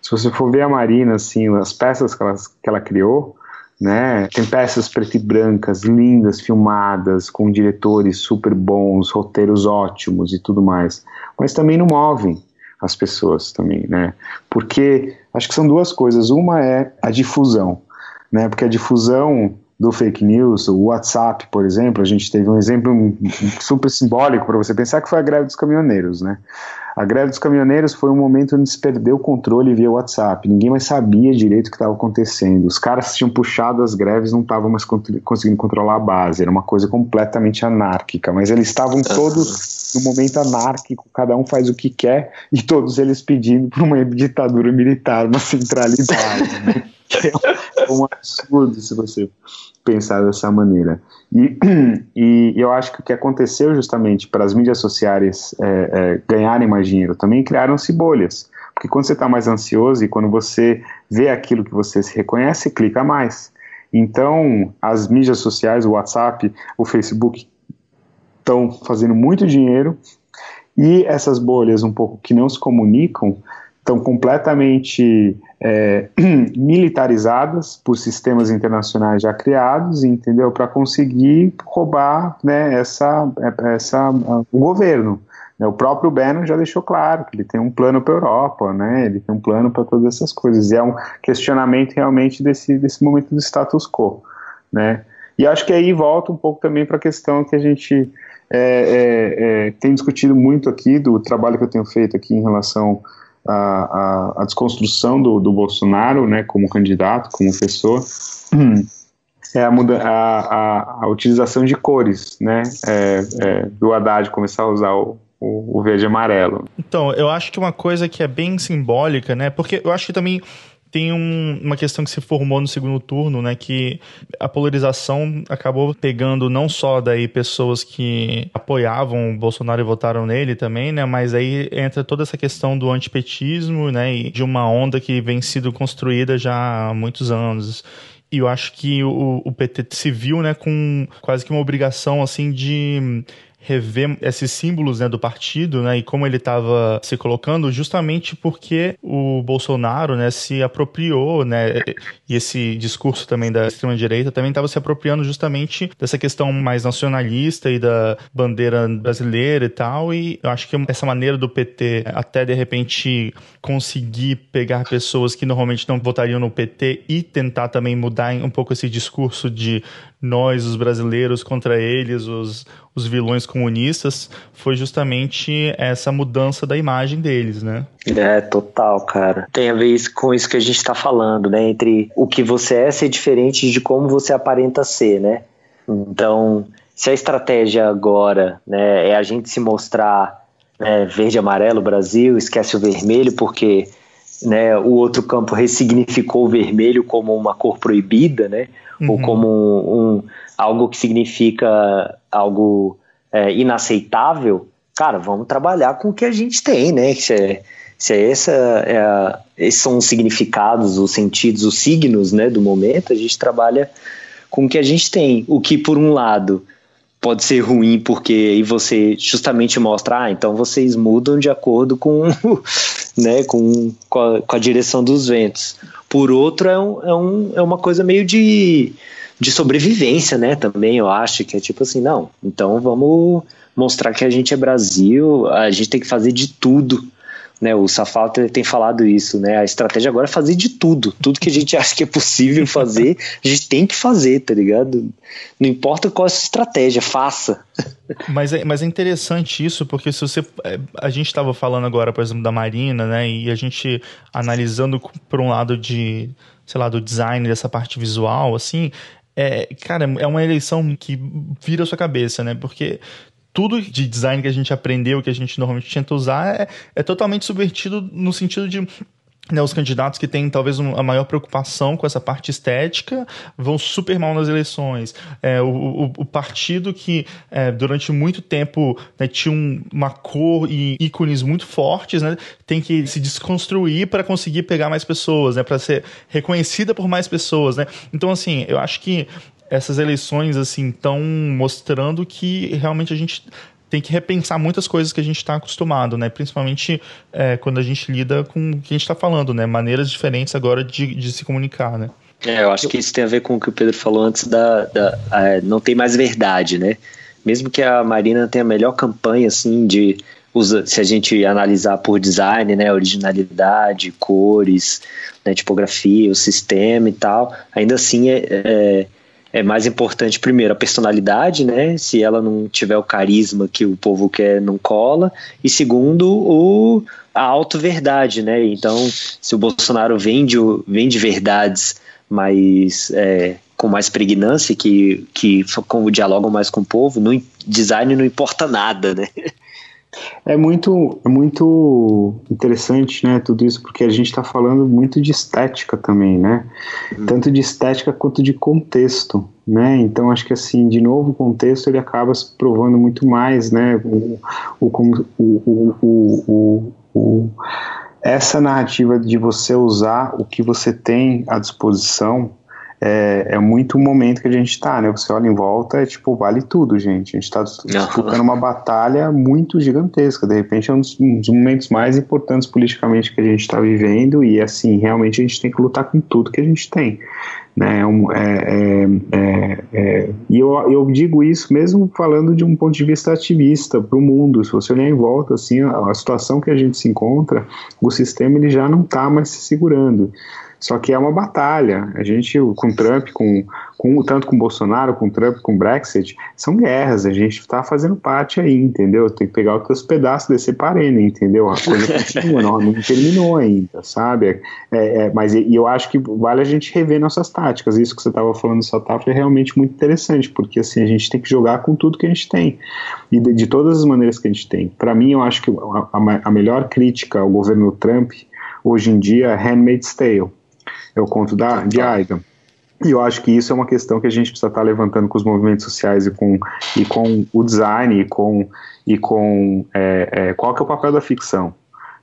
Se você for ver a Marina, assim, as peças que ela, que ela criou, né? Tem peças preto e brancas, lindas, filmadas, com diretores super bons, roteiros ótimos e tudo mais. Mas também não movem as pessoas também, né? Porque acho que são duas coisas. Uma é a difusão, né? Porque a difusão do fake news, o WhatsApp, por exemplo, a gente teve um exemplo super simbólico para você pensar que foi a greve dos caminhoneiros, né? A greve dos caminhoneiros foi um momento onde se perdeu o controle via WhatsApp. Ninguém mais sabia direito o que estava acontecendo. Os caras tinham puxado as greves, não estavam mais conseguindo controlar a base. Era uma coisa completamente anárquica. Mas eles estavam todos no momento anárquico, cada um faz o que quer e todos eles pedindo por uma ditadura militar, uma centralidade. Né? é um absurdo se você pensar dessa maneira. E, e eu acho que o que aconteceu justamente para as mídias sociais é, é, ganharem mais dinheiro também criaram-se bolhas. Porque quando você está mais ansioso e quando você vê aquilo que você se reconhece, clica mais. Então, as mídias sociais, o WhatsApp, o Facebook, estão fazendo muito dinheiro e essas bolhas um pouco que não se comunicam estão completamente é, militarizadas por sistemas internacionais já criados, entendeu? Para conseguir roubar né, essa, essa, o governo. Né? O próprio Bannon já deixou claro que ele tem um plano para a Europa, né? ele tem um plano para todas essas coisas. E é um questionamento realmente desse, desse momento do status quo. Né? E acho que aí volta um pouco também para a questão que a gente é, é, é, tem discutido muito aqui, do trabalho que eu tenho feito aqui em relação a, a, a desconstrução do, do, Bolsonaro, né, como candidato, como pessoa, é a, muda, a, a, utilização de cores, né, é, é, do Haddad começar a usar o, o, o verde e amarelo. Então, eu acho que uma coisa que é bem simbólica, né, porque eu acho que também tem um, uma questão que se formou no segundo turno, né, que a polarização acabou pegando não só daí pessoas que apoiavam o Bolsonaro e votaram nele também, né, mas aí entra toda essa questão do antipetismo, né, e de uma onda que vem sido construída já há muitos anos. E eu acho que o, o PT se viu, né, com quase que uma obrigação, assim, de rever esses símbolos né, do partido né, e como ele estava se colocando, justamente porque o Bolsonaro né, se apropriou, né, e esse discurso também da extrema-direita também estava se apropriando justamente dessa questão mais nacionalista e da bandeira brasileira e tal. E eu acho que essa maneira do PT até de repente conseguir pegar pessoas que normalmente não votariam no PT e tentar também mudar um pouco esse discurso de nós, os brasileiros, contra eles, os, os vilões comunistas, foi justamente essa mudança da imagem deles, né? É, total, cara. Tem a ver com isso que a gente está falando, né? Entre o que você é ser diferente de como você aparenta ser, né? Então, se a estratégia agora né, é a gente se mostrar né, verde amarelo Brasil, esquece o vermelho porque né, o outro campo ressignificou o vermelho como uma cor proibida, né, uhum. ou como um, um, algo que significa algo é, inaceitável, cara, vamos trabalhar com o que a gente tem, né? Se, é, se é essa, é esses são os significados, os sentidos, os signos, né, do momento, a gente trabalha com o que a gente tem. O que, por um lado, pode ser ruim porque aí você justamente mostra, ah, então vocês mudam de acordo com, né, com, com a, com, a, direção dos ventos. Por outro, é, um, é, um, é uma coisa meio de, de sobrevivência, né, também, eu acho, que é tipo assim, não, então vamos mostrar que a gente é Brasil, a gente tem que fazer de tudo né, o Safal tem falado isso, né? A estratégia agora é fazer de tudo. Tudo que a gente acha que é possível fazer, a gente tem que fazer, tá ligado? Não importa qual é a sua estratégia, faça. Mas é, mas é interessante isso, porque se você. É, a gente estava falando agora, por exemplo, da Marina, né? E a gente analisando por um lado de, sei lá, do design, dessa parte visual, assim. É, cara, é uma eleição que vira a sua cabeça, né? Porque tudo de design que a gente aprendeu, que a gente normalmente tenta usar, é, é totalmente subvertido no sentido de né, os candidatos que têm talvez a maior preocupação com essa parte estética vão super mal nas eleições. É, o, o, o, partido que é, durante muito tempo né, tinha um, uma cor e ícones muito fortes, né, tem que se desconstruir para conseguir pegar mais pessoas, né, para ser reconhecida por mais pessoas. Né? Então, assim, eu acho que essas eleições assim estão mostrando que realmente a gente tem que repensar muitas coisas que a gente está acostumado, né? Principalmente é, quando a gente lida com o que a gente está falando, né? Maneiras diferentes agora de, de se comunicar, né? É, eu acho que isso tem a ver com o que o Pedro falou antes da, da não tem mais verdade, né? Mesmo que a Marina tenha a melhor campanha assim de usa, se a gente analisar por design, né, originalidade, cores, né, tipografia, o sistema e tal, ainda assim é, é é mais importante, primeiro, a personalidade, né? Se ela não tiver o carisma que o povo quer, não cola. E segundo, o, a auto-verdade, né? Então, se o Bolsonaro vende, vende verdades mais. É, com mais pregnância, que, que dialogam mais com o povo, no design não importa nada, né? É muito, é muito interessante, né, tudo isso, porque a gente está falando muito de estética também, né? Uhum. Tanto de estética quanto de contexto, né? Então acho que assim, de novo, o contexto ele acaba se provando muito mais, né? O, o, o, o, o, essa narrativa de você usar o que você tem à disposição é, é muito o momento que a gente está, né? Você olha em volta, é tipo, vale tudo, gente. A gente está disputando uma batalha muito gigantesca. De repente é um dos, um dos momentos mais importantes politicamente que a gente está vivendo e, assim, realmente a gente tem que lutar com tudo que a gente tem. Né, é, é, é, e eu, eu digo isso mesmo falando de um ponto de vista ativista para o mundo. Se você olhar em volta, assim, a, a, situação que a gente se encontra, o sistema ele já não está mais se segurando. Só que é uma batalha. A gente, com Trump, com, com tanto com Bolsonaro, com Trump, com Brexit, são guerras. A gente está fazendo parte aí, entendeu? Tem que pegar os pedaços desse parene, entendeu? A coisa continua, não, não terminou ainda, sabe? É, é, mas e eu acho que vale a gente rever nossas táticas. Isso que você estava falando, Sataf, é realmente muito interessante, porque assim a gente tem que jogar com tudo que a gente tem e de, de todas as maneiras que a gente tem. Para mim, eu acho que a, a, a melhor crítica ao governo Trump hoje em dia é Handmaid's Tale é o conto da, de Aidan. E eu acho que isso é uma questão que a gente precisa estar levantando com os movimentos sociais e com, e com o design e com, e com é, é, qual que é o papel da ficção.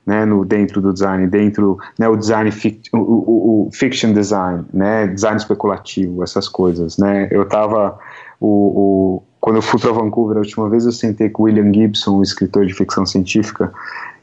Né, no, dentro do design, dentro né, o design fict, o, o, o, fiction design, né, design especulativo, essas coisas, né. Eu estava o, o, quando eu fui para Vancouver a última vez eu sentei com William Gibson, um escritor de ficção científica,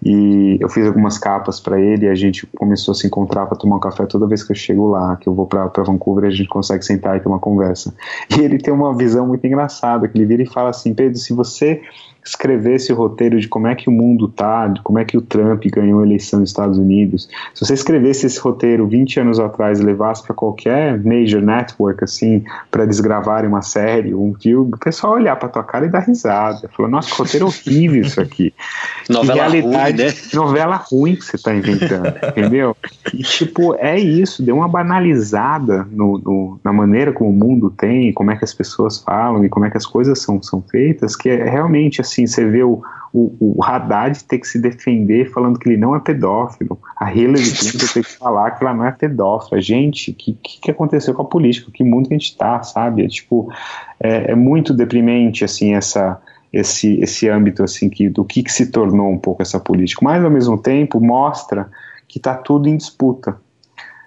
e eu fiz algumas capas para ele e a gente começou a se encontrar para tomar um café toda vez que eu chego lá, que eu vou para Vancouver, a gente consegue sentar e ter uma conversa. E ele tem uma visão muito engraçada, que ele vira e fala assim, Pedro, se você escrevesse o roteiro de como é que o mundo tá, de como é que o Trump ganhou a eleição nos Estados Unidos, se você escrevesse esse roteiro 20 anos atrás e levasse para qualquer major network, assim, para eles gravarem uma série, um filme, o pessoal olhar para tua cara e dar risada. Falou, nossa, que roteiro horrível isso aqui. novela realidade, ruim, né? Novela ruim que você tá inventando, entendeu? E, tipo, é isso, deu uma banalizada no, no, na maneira como o mundo tem, como é que as pessoas falam e como é que as coisas são, são feitas, que é realmente, assim, assim, você vê o, o, o Haddad ter que se defender falando que ele não é pedófilo, a Hillary Clinton ter que falar que ela não é pedófila. Gente, o que, que aconteceu com a política? Que mundo que a gente tá, sabe? É, tipo, é, é muito deprimente, assim, essa esse, esse âmbito assim que do que, que se tornou um pouco essa política, mas ao mesmo tempo mostra que está tudo em disputa,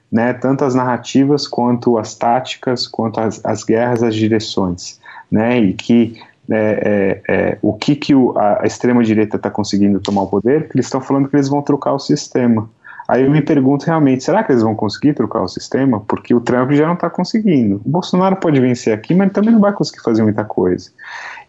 né? Tanto as narrativas quanto as táticas, quanto as, as guerras, as direções, né? E que é, é, é, o que, que o, a, extrema-direita está conseguindo tomar o poder, porque eles estão falando que eles vão trocar o sistema. Aí eu me pergunto realmente, será que eles vão conseguir trocar o sistema? Porque o Trump já não está conseguindo. O Bolsonaro pode vencer aqui, mas também não vai conseguir fazer muita coisa.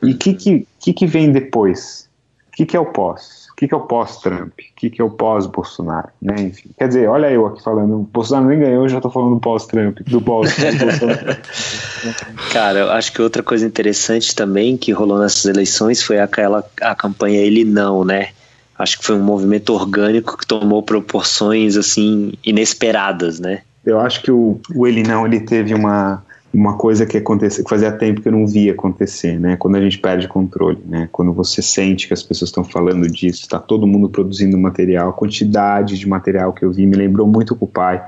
E o que, que, que, que vem depois? O que, que é o pós? O que, que é o pós-Trump? O que, que é o pós-Bolsonaro? Né? Enfim, quer dizer, olha eu aqui falando, o Bolsonaro nem ganhou, eu já estou falando do pós-Trump, do pós-Bolsonaro. Cara, eu acho que outra coisa interessante também que rolou nessas eleições foi aquela a campanha Ele Não, né? Acho que foi um movimento orgânico que tomou proporções assim inesperadas, né? Eu acho que o, o Ele Não ele teve uma uma coisa que aconteceu, que fazia tempo que eu não via acontecer, né? Quando a gente perde controle, né? Quando você sente que as pessoas estão falando disso, está todo mundo produzindo material, a quantidade de material que eu vi me lembrou muito o pai,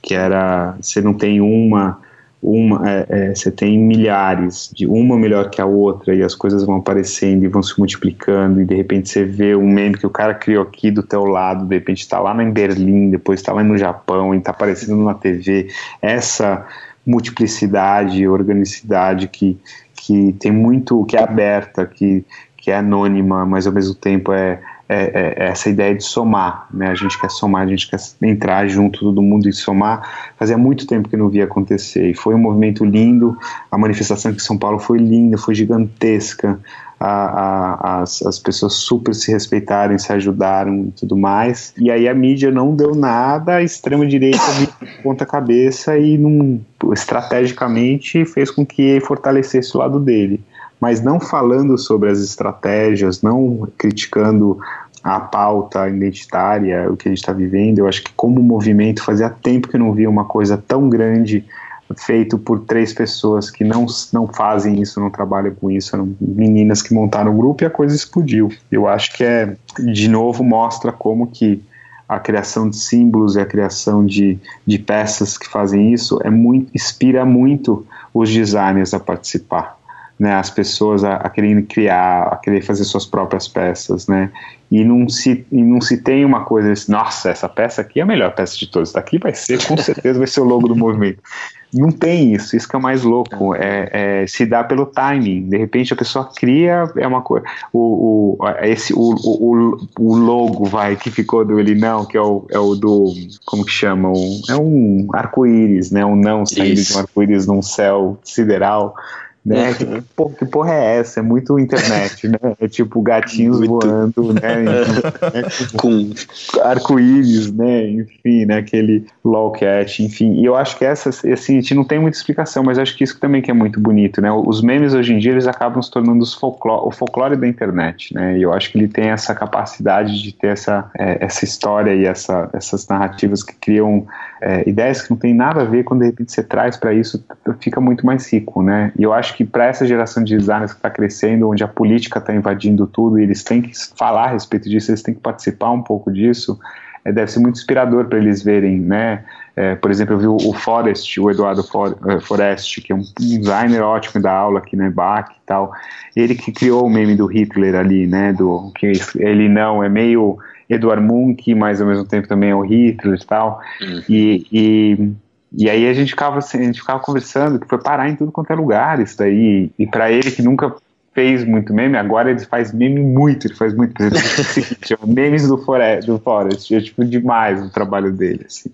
que era você não tem uma uma é, é, você tem milhares de uma melhor que a outra e as coisas vão aparecendo e vão se multiplicando e de repente você vê um meme que o cara criou aqui do teu lado de repente está lá em Berlim depois está lá no Japão e está aparecendo na TV essa multiplicidade, organicidade que, que tem muito, que é aberta, que, que é anônima, mas ao mesmo tempo é, é, é, é essa ideia de somar, né? A gente quer somar, a gente quer entrar junto todo mundo e somar. Fazia muito tempo que não via acontecer e foi um movimento lindo. A manifestação aqui em São Paulo foi linda, foi gigantesca a, a, as, as pessoas super se respeitaram, se ajudaram e tudo mais. E aí a mídia não deu nada, a extrema-direita ponta cabeça e estrategicamente fez com que fortalecesse o lado dele. Mas não falando sobre as estratégias, não criticando a pauta identitária, o que a gente está vivendo, eu acho que como movimento fazia tempo que não via uma coisa tão grande feito por três pessoas que não, não fazem isso, não trabalham com isso, eram meninas que montaram o grupo e a coisa explodiu. Eu acho que é, de novo, mostra como que a criação de símbolos e a criação de, de peças que fazem isso é muito, inspira muito os designers a participar. Né, as pessoas a, a quererem criar, a querer fazer suas próprias peças, né, e não se, e não se tem uma coisa nossa, essa peça aqui é a melhor peça de todas, daqui vai ser, com certeza vai ser o logo do movimento. Não tem isso, isso que é o mais louco. É, é, se dá pelo timing. De repente a pessoa cria, é uma coisa. O, o, esse, o, o, o logo vai que ficou do ele não, que é o, é o do. Como que chama? Um, é um arco-íris, né? Um não saindo isso. de um arco-íris num céu sideral né? Uhum. Que, porra, que porra é essa? É muito internet, né? É tipo gatinhos muito. voando, né? Com arco-íris, né? Enfim, né? Aquele lolcat, enfim. E eu acho que essa, assim, a gente não tem muita explicação, mas acho que isso também que é muito bonito, né? Os memes hoje em dia, eles acabam se tornando folclore, o folclore da internet, né? E eu acho que ele tem essa capacidade de ter essa, é, essa história e essa, essas narrativas que criam é, ideias que não tem nada a ver, quando de repente você traz para isso, fica muito mais rico, né? E eu acho que para essa geração de designers que está crescendo, onde a política está invadindo tudo, e eles têm que falar a respeito disso, eles têm que participar um pouco disso, é, deve ser muito inspirador para eles verem, né? É, por exemplo, eu vi o, Forrest, o Eduardo For, uh, Forrest, que é um, designer ótimo da aula aqui no EBAC e tal, ele que criou o meme do Hitler ali, né? Do, que ele não, é meio Edward Munch, mas ao mesmo tempo também é o Hitler e tal, uhum. e, e e aí a gente ficava, assim, a gente ficava conversando, que foi parar em tudo quanto é lugar isso daí. E para ele que nunca fez muito meme, agora ele faz meme muito, ele faz muito. Exemplo, memes do Forest, do Forest, é tipo demais o trabalho dele, assim.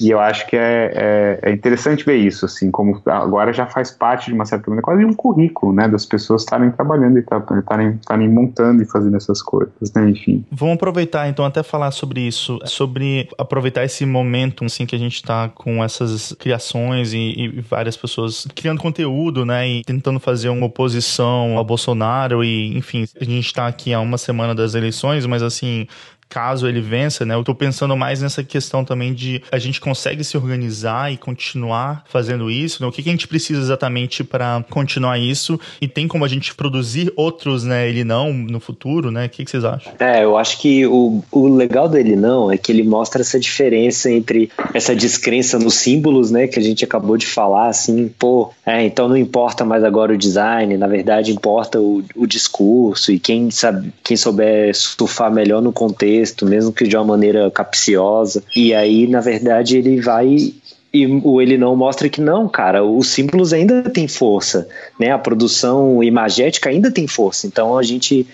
E eu acho que é, é, é, interessante ver isso, assim, como agora já faz parte de uma certa maneira, quase um currículo, né, das pessoas estarem trabalhando e estarem montando e fazendo essas coisas, né, enfim. Vamos aproveitar, então, até falar sobre isso, sobre aproveitar esse momento, assim, que a gente está com essas criações e, e várias pessoas criando conteúdo, né, e tentando fazer uma oposição Bolsonaro e, enfim, a gente está aqui há uma semana das eleições, mas, assim, caso ele vença, né? Eu tô pensando mais nessa questão também de a gente consegue se organizar e continuar fazendo isso, né? O que, que a gente precisa exatamente para continuar isso e tem como a gente produzir outros, né? Ele não no futuro, né? O que, que vocês acham? É, eu acho que o, o legal dele não é que ele mostra essa diferença entre essa descrença nos símbolos, né? Que a gente acabou de falar, assim, pô, é, então não importa mais agora o design, na verdade importa o, o discurso e quem sabe, quem souber surfar melhor no contexto texto, mesmo que de uma maneira capciosa. E aí, na verdade, ele vai e o ele não mostra que não, cara, os símbolos ainda têm força, né? A produção imagética ainda tem força. Então a gente,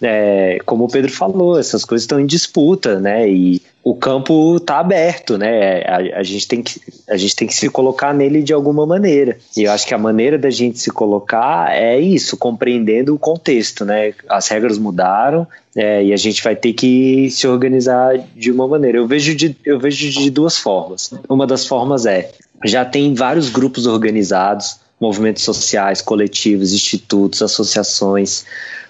é, como o Pedro falou, essas coisas estão em disputa, né? E o campo está aberto, né? A, a, gente tem que, a gente tem que se colocar nele de alguma maneira. E eu acho que a maneira da gente se colocar é isso, compreendendo o contexto, né? As regras mudaram é, e a gente vai ter que se organizar de uma maneira. Eu vejo de, eu vejo de duas formas. Uma das formas é já tem vários grupos organizados, movimentos sociais, coletivos, institutos, associações,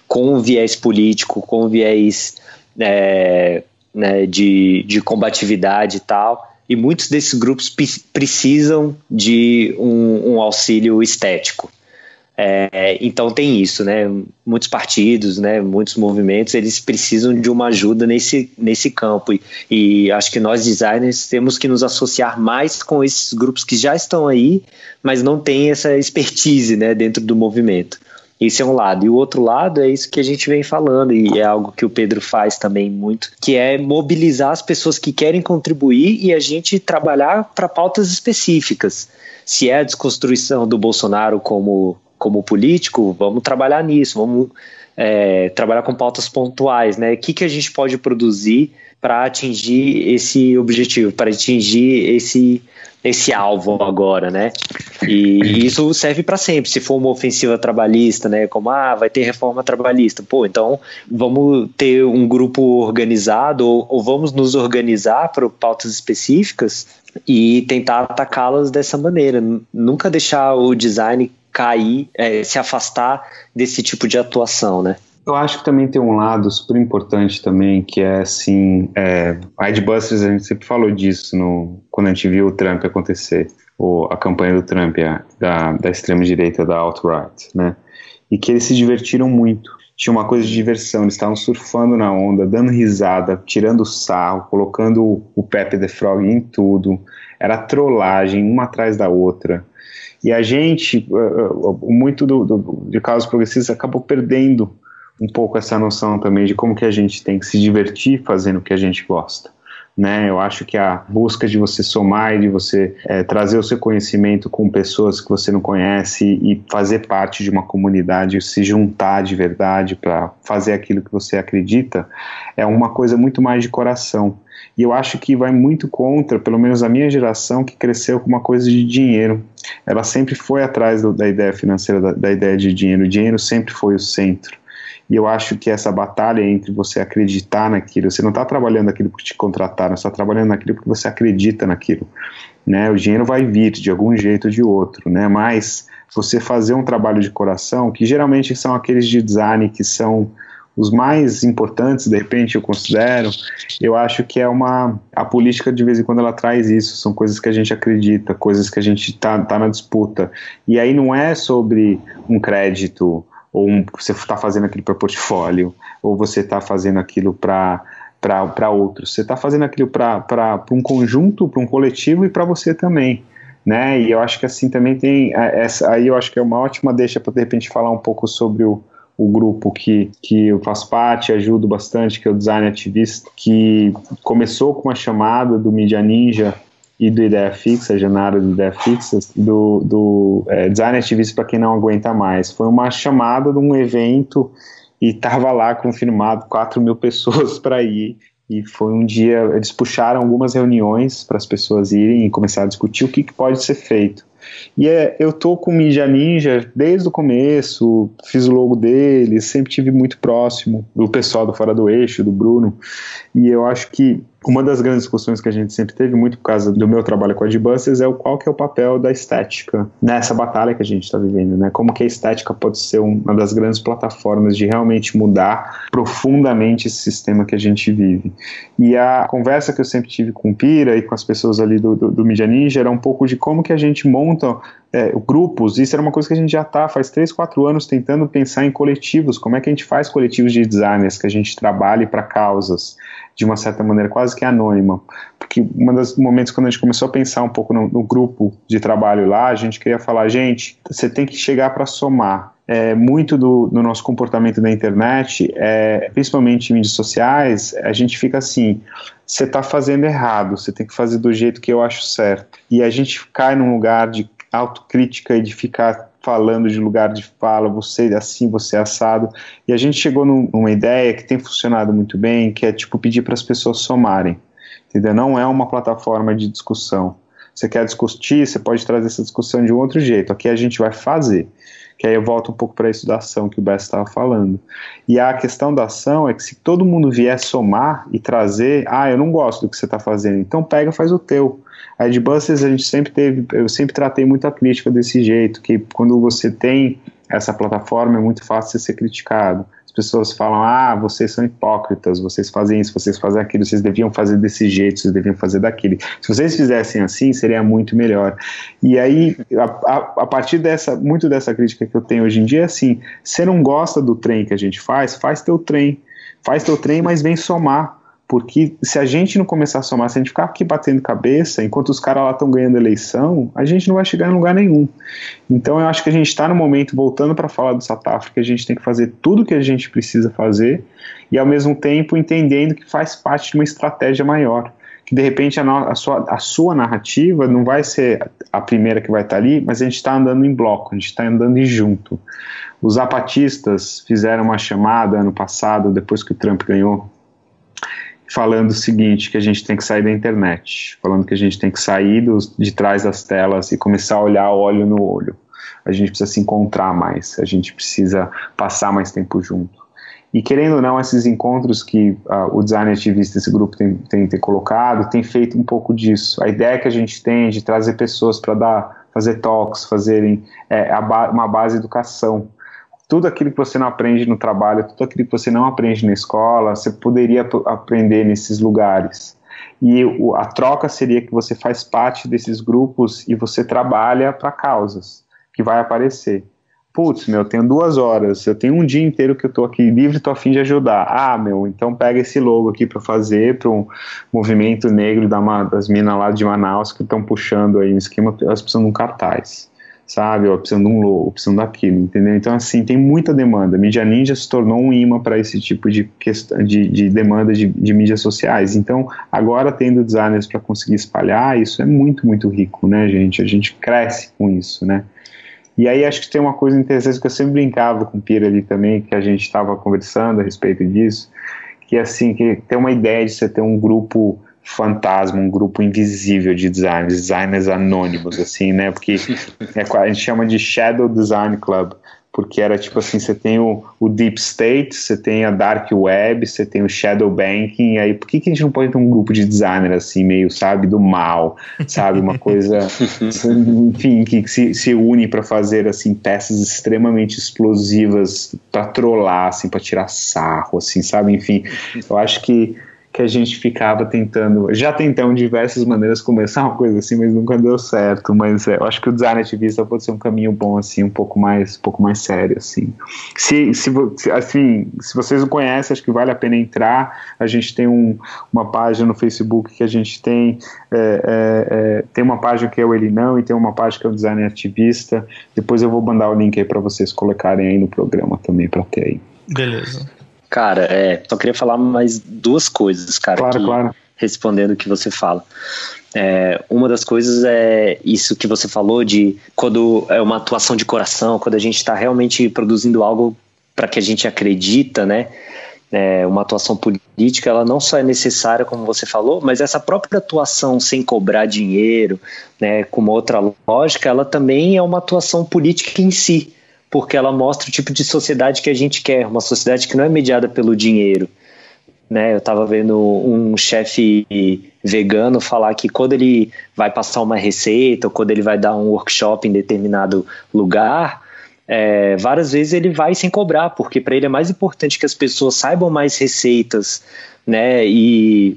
com viés político, com viés é, né, de, de combatividade e tal. E muitos desses grupos precisam de um, um auxílio estético. É, então tem isso, né? Muitos partidos, né? Muitos movimentos, eles precisam de uma ajuda nesse, nesse campo. E, e, acho que nós designers temos que nos associar mais com esses grupos que já estão aí, mas não têm essa expertise, né? Dentro do movimento. Esse é um lado. E o outro lado é isso que a gente vem falando, e é algo que o Pedro faz também muito, que é mobilizar as pessoas que querem contribuir e a gente trabalhar para pautas específicas. Se é a desconstrução do Bolsonaro como, como político, vamos trabalhar nisso, vamos é, trabalhar com pautas pontuais, né? O que, que a gente pode produzir para atingir esse objetivo, para atingir esse esse alvo agora, né? E isso serve para sempre. Se for uma ofensiva trabalhista, né? Como ah, vai ter reforma trabalhista, pô, então vamos ter um grupo organizado ou, ou vamos nos organizar para pautas específicas e tentar atacá-las dessa maneira. Nunca deixar o design cair, é, se afastar desse tipo de atuação, né? Eu acho que também tem um lado super importante também, que é assim, é, a Adbusters, a gente sempre falou disso no, quando a gente viu o Trump acontecer, ou a campanha do Trump, a, da, da extrema-direita, da alt-right, né? E que eles se divertiram muito. Tinha uma coisa de diversão, eles estavam surfando na onda, dando risada, tirando sarro, colocando o, Pepe the Frog em tudo. Era trollagem, uma atrás da outra. E a gente, muito do, do, de casos progressistas, acabou perdendo um pouco essa noção também de como que a gente tem que se divertir fazendo o que a gente gosta. Né, eu acho que a busca de você somar e de você é, trazer o seu conhecimento com pessoas que você não conhece e fazer parte de uma comunidade, se juntar de verdade para fazer aquilo que você acredita, é uma coisa muito mais de coração. E eu acho que vai muito contra, pelo menos a minha geração, que cresceu com uma coisa de dinheiro. Ela sempre foi atrás do, da ideia financeira, da, da ideia de dinheiro. O dinheiro sempre foi o centro. E eu acho que essa batalha entre você acreditar naquilo, você não está trabalhando naquilo porque te contrataram, você está trabalhando naquilo porque você acredita naquilo. Né? O dinheiro vai vir de algum jeito ou de outro, né? mas você fazer um trabalho de coração, que geralmente são aqueles de design que são os mais importantes, de repente eu considero, eu acho que é uma a política de vez em quando ela traz isso, são coisas que a gente acredita, coisas que a gente está tá na disputa. E aí não é sobre um crédito, ou um, você está fazendo aquilo para portfólio, ou você está fazendo aquilo para para outros. Você está fazendo aquilo para um conjunto, para um coletivo e para você também. Né? E eu acho que assim também tem essa aí eu acho que é uma ótima deixa para de repente falar um pouco sobre o, o grupo que, que eu faço parte, ajudo bastante, que é o Design Ativista, que começou com uma chamada do Media Ninja e do Ideia Fixa, jornada do Ideia Fixa, do, do é, Design Ativista para quem não aguenta mais. Foi uma chamada de um evento e estava lá confirmado 4 mil pessoas para ir. E foi um dia, eles puxaram algumas reuniões para as pessoas irem e começar a discutir o que, que pode ser feito. E é, eu tô com o Media Ninja desde o começo, fiz o logo dele, sempre tive muito próximo do pessoal do Fora do Eixo, do Bruno, e eu acho que uma das grandes discussões que a gente sempre teve, muito por causa do meu trabalho com Advances, é o qual que é o papel da estética nessa batalha que a gente está vivendo, né? Como que a estética pode ser uma das grandes plataformas de realmente mudar profundamente esse sistema que a gente vive. E a conversa que eu sempre tive com o Pira e com as pessoas ali do, do, do Media Ninja era um pouco de como que a gente monta é, grupos, isso era uma coisa que a gente já está faz 3, 4 anos tentando pensar em coletivos, como é que a gente faz coletivos de designers, que a gente trabalhe para causas, de uma certa maneira quase que anônima, porque um dos momentos quando a gente começou a pensar um pouco no, no grupo de trabalho lá, a gente queria falar, gente, você tem que chegar para somar, é, muito do, do, nosso comportamento na internet, é, principalmente em mídias sociais, a gente fica assim: você está fazendo errado, você tem que fazer do jeito que eu acho certo. E a gente cai num lugar de autocrítica e de ficar falando de lugar de fala, você é assim, você é assado. E a gente chegou num, numa ideia que tem funcionado muito bem, que é tipo pedir para as pessoas somarem. Entendeu? Não é uma plataforma de discussão. Você quer discutir, você pode trazer essa discussão de um outro jeito. Aqui a gente vai fazer. Que aí eu volto um pouco para isso da ação que o Bess estava falando. E a questão da ação é que se todo mundo vier somar e trazer, ah, eu não gosto do que você está fazendo, então pega faz o teu. A Edbuses a gente sempre teve, eu sempre tratei muito a crítica desse jeito, que quando você tem essa plataforma é muito fácil de ser criticado. As pessoas falam, ah, vocês são hipócritas, vocês fazem isso, vocês fazem aquilo, vocês deviam fazer desse jeito, vocês deviam fazer daquele. Se vocês fizessem assim, seria muito melhor. E aí, a, a, a partir dessa, muito dessa crítica que eu tenho hoje em dia, é assim, você não gosta do trem que a gente faz, faz teu trem. Faz teu trem, mas vem somar porque se a gente não começar a somar, se a gente ficar aqui batendo cabeça, enquanto os caras lá estão ganhando eleição, a gente não vai chegar em lugar nenhum. Então eu acho que a gente está no momento, voltando para falar do South Africa, a gente tem que fazer tudo o que a gente precisa fazer e ao mesmo tempo entendendo que faz parte de uma estratégia maior. Que de repente a, no, a, sua, a sua narrativa não vai ser a primeira que vai estar tá ali, mas a gente está andando em bloco, a gente está andando junto. Os zapatistas fizeram uma chamada ano passado, depois que o Trump ganhou falando o seguinte, que a gente tem que sair da internet, falando que a gente tem que sair dos, de trás das telas e começar a olhar olho no olho. A gente precisa se encontrar mais, a gente precisa passar mais tempo junto. E querendo ou não, esses encontros que uh, o design ativista, esse grupo tem, tem, tem colocado, tem feito um pouco disso. A ideia que a gente tem de trazer pessoas para dar, fazer talks, fazerem é, ba uma base de educação tudo aquilo que você não aprende no trabalho, tudo aquilo que você não aprende na escola, você poderia aprender nesses lugares. E o, a troca seria que você faz parte desses grupos e você trabalha para causas que vai aparecer. Putz, meu, eu tenho duas horas, eu tenho um dia inteiro que eu tô aqui livre, tô a fim de ajudar. Ah, meu, então pega esse logo aqui para fazer para um movimento negro da, das minas lá de Manaus que estão puxando aí um esquema, elas precisam de um cartaz sabe? Ou precisando de um logo, precisando daquilo, entendeu? Então, assim, tem muita demanda. Mídia Ninja se tornou um imã para esse tipo de, questão, de, de demanda de, de mídias sociais. Então, agora tendo designers para conseguir espalhar, isso é muito, muito rico, né, gente? A gente cresce com isso, né? E aí acho que tem uma coisa interessante que eu sempre brincava com o Pira ali também, que a gente estava conversando a respeito disso, que assim, que tem uma ideia de você ter um grupo fantasma, um grupo invisível de designers, designers anônimos, assim, né? Porque é, a gente chama de Shadow Design Club, porque era tipo assim, você tem o, o Deep State, você tem a Dark Web, você tem o Shadow Banking, aí por que, que a gente não pode ter um grupo de designer assim, meio, sabe, do mal, sabe, uma coisa, enfim, que se, se une para fazer, assim, peças extremamente explosivas para trollar, assim, para tirar sarro, assim, sabe, enfim, eu acho que que a gente ficava tentando, já tentamos diversas maneiras começar uma coisa assim, mas nunca deu certo. Mas é, eu acho que o design ativista pode ser um caminho bom assim, um pouco mais, um pouco mais sério assim. Se, se assim, se vocês não conhecem, acho que vale a pena entrar. A gente tem um, uma página no Facebook que a gente tem, é, é, é tem uma página que é o Ele Não e tem uma página que é o Design Ativista. Depois eu vou mandar o link aí para vocês colocarem aí no programa também para ter aí. Beleza. Cara, é, só queria falar mais duas coisas, cara, claro, que, claro. respondendo o que você fala. É, uma das coisas é isso que você falou de quando é uma atuação de coração, quando a gente está realmente produzindo algo para que a gente acredita, né? é, uma atuação política, ela não só é necessária, como você falou, mas essa própria atuação sem cobrar dinheiro, né, com uma outra lógica, ela também é uma atuação política em si, porque ela mostra o tipo de sociedade que a gente quer, uma sociedade que não é mediada pelo dinheiro. Né, eu estava vendo um chefe vegano falar que quando ele vai passar uma receita ou quando ele vai dar um workshop em determinado lugar, é, várias vezes ele vai sem cobrar, porque para ele é mais importante que as pessoas saibam mais receitas, né, e,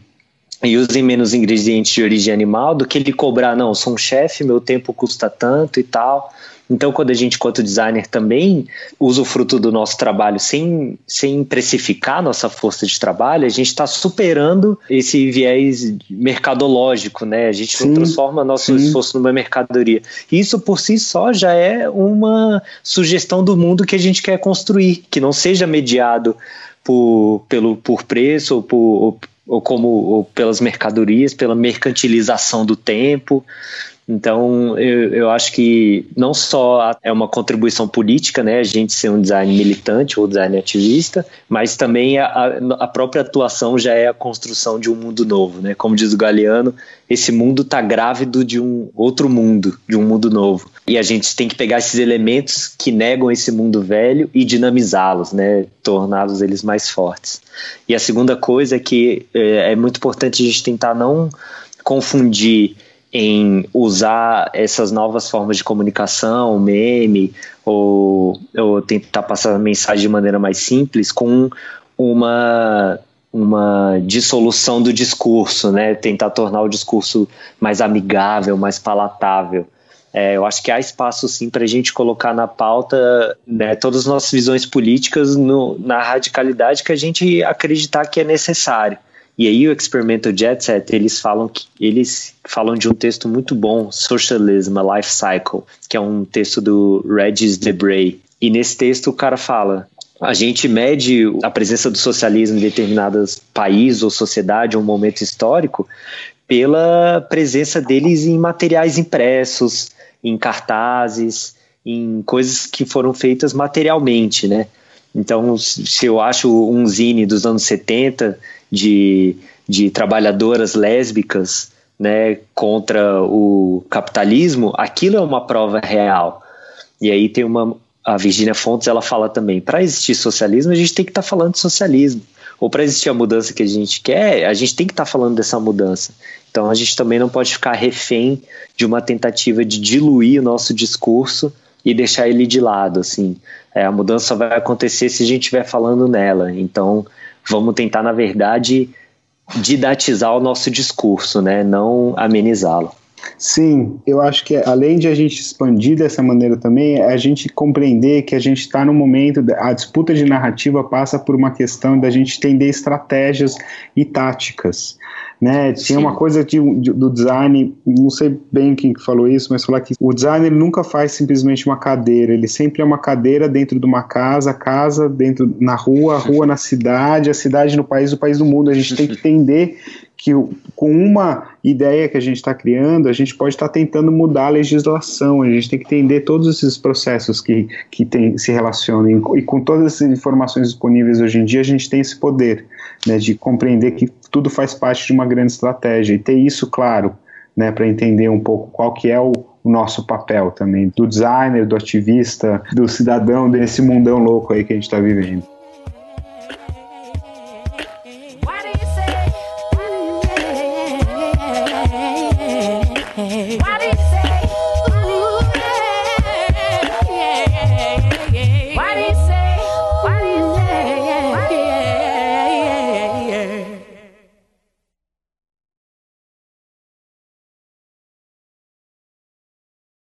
e usem menos ingredientes de origem animal do que ele cobrar, não, sou um chefe, meu tempo custa tanto e tal. Então, quando a gente, quanto designer, também usa o fruto do nosso trabalho sem, sem precificar nossa força de trabalho, a gente está superando esse viés mercadológico, né? A gente sim, transforma nosso sim. esforço numa mercadoria. Isso por si só já é uma sugestão do mundo que a gente quer construir, que não seja mediado por, pelo, por preço ou, por, ou, ou como ou pelas mercadorias, pela mercantilização do tempo. Então, eu, eu acho que não só é uma contribuição política, né, a gente ser um design militante ou design ativista, mas também a, a própria atuação já é a construção de um mundo novo, né? Como diz o Galeano, esse mundo está grávido de um outro mundo, de um mundo novo. E a gente tem que pegar esses elementos que negam esse mundo velho e dinamizá-los, né? Torná-los eles mais fortes. E a segunda coisa é que é, é muito importante a gente tentar não confundir em usar essas novas formas de comunicação, meme, ou, ou tentar passar a mensagem de maneira mais simples com uma uma dissolução do discurso, né? Tentar tornar o discurso mais amigável, mais palatável. É, eu acho que há espaço sim para a gente colocar na pauta né, todas as nossas visões políticas no, na radicalidade que a gente acreditar que é necessário. E aí o Experimental Jet Set, eles falam que eles falam de um texto muito bom, Socialism, a Life Cycle, que é um texto do Regis Debray. E nesse texto o cara fala: a gente mede a presença do socialismo em determinados países ou sociedade ou momento histórico pela presença deles em materiais impressos, em cartazes, em coisas que foram feitas materialmente, né? Então, se eu acho um zine dos anos 70 de, de trabalhadoras lésbicas né, contra o capitalismo, aquilo é uma prova real. E aí tem uma. A Virginia Fontes ela fala também: para existir socialismo, a gente tem que estar tá falando de socialismo. Ou para existir a mudança que a gente quer, a gente tem que estar tá falando dessa mudança. Então a gente também não pode ficar refém de uma tentativa de diluir o nosso discurso e deixar ele de lado. Assim, é, a mudança vai acontecer se a gente estiver falando nela. Então vamos tentar, na verdade, didatizar o nosso discurso, né? não amenizá-lo. Sim, eu acho que além de a gente expandir dessa maneira também, é a gente compreender que a gente está no momento, a disputa de narrativa passa por uma questão da gente entender estratégias e táticas né? Tinha uma coisa de, de, do design, não sei bem quem falou isso, mas falar que o designer nunca faz simplesmente uma cadeira, ele sempre é uma cadeira dentro de uma casa, casa dentro na rua, a rua na cidade, a cidade no país, o país no mundo. A gente tem que entender que com uma ideia que a gente está criando, a gente pode estar tá tentando mudar a legislação, a gente tem que entender todos esses processos que, que tem, se relacionam, e com todas essas informações disponíveis hoje em dia, a gente tem esse poder né, de compreender que tudo faz parte de uma grande estratégia, e ter isso claro, né, para entender um pouco qual que é o, o nosso papel também, do designer, do ativista, do cidadão, desse mundão louco aí que a gente está vivendo.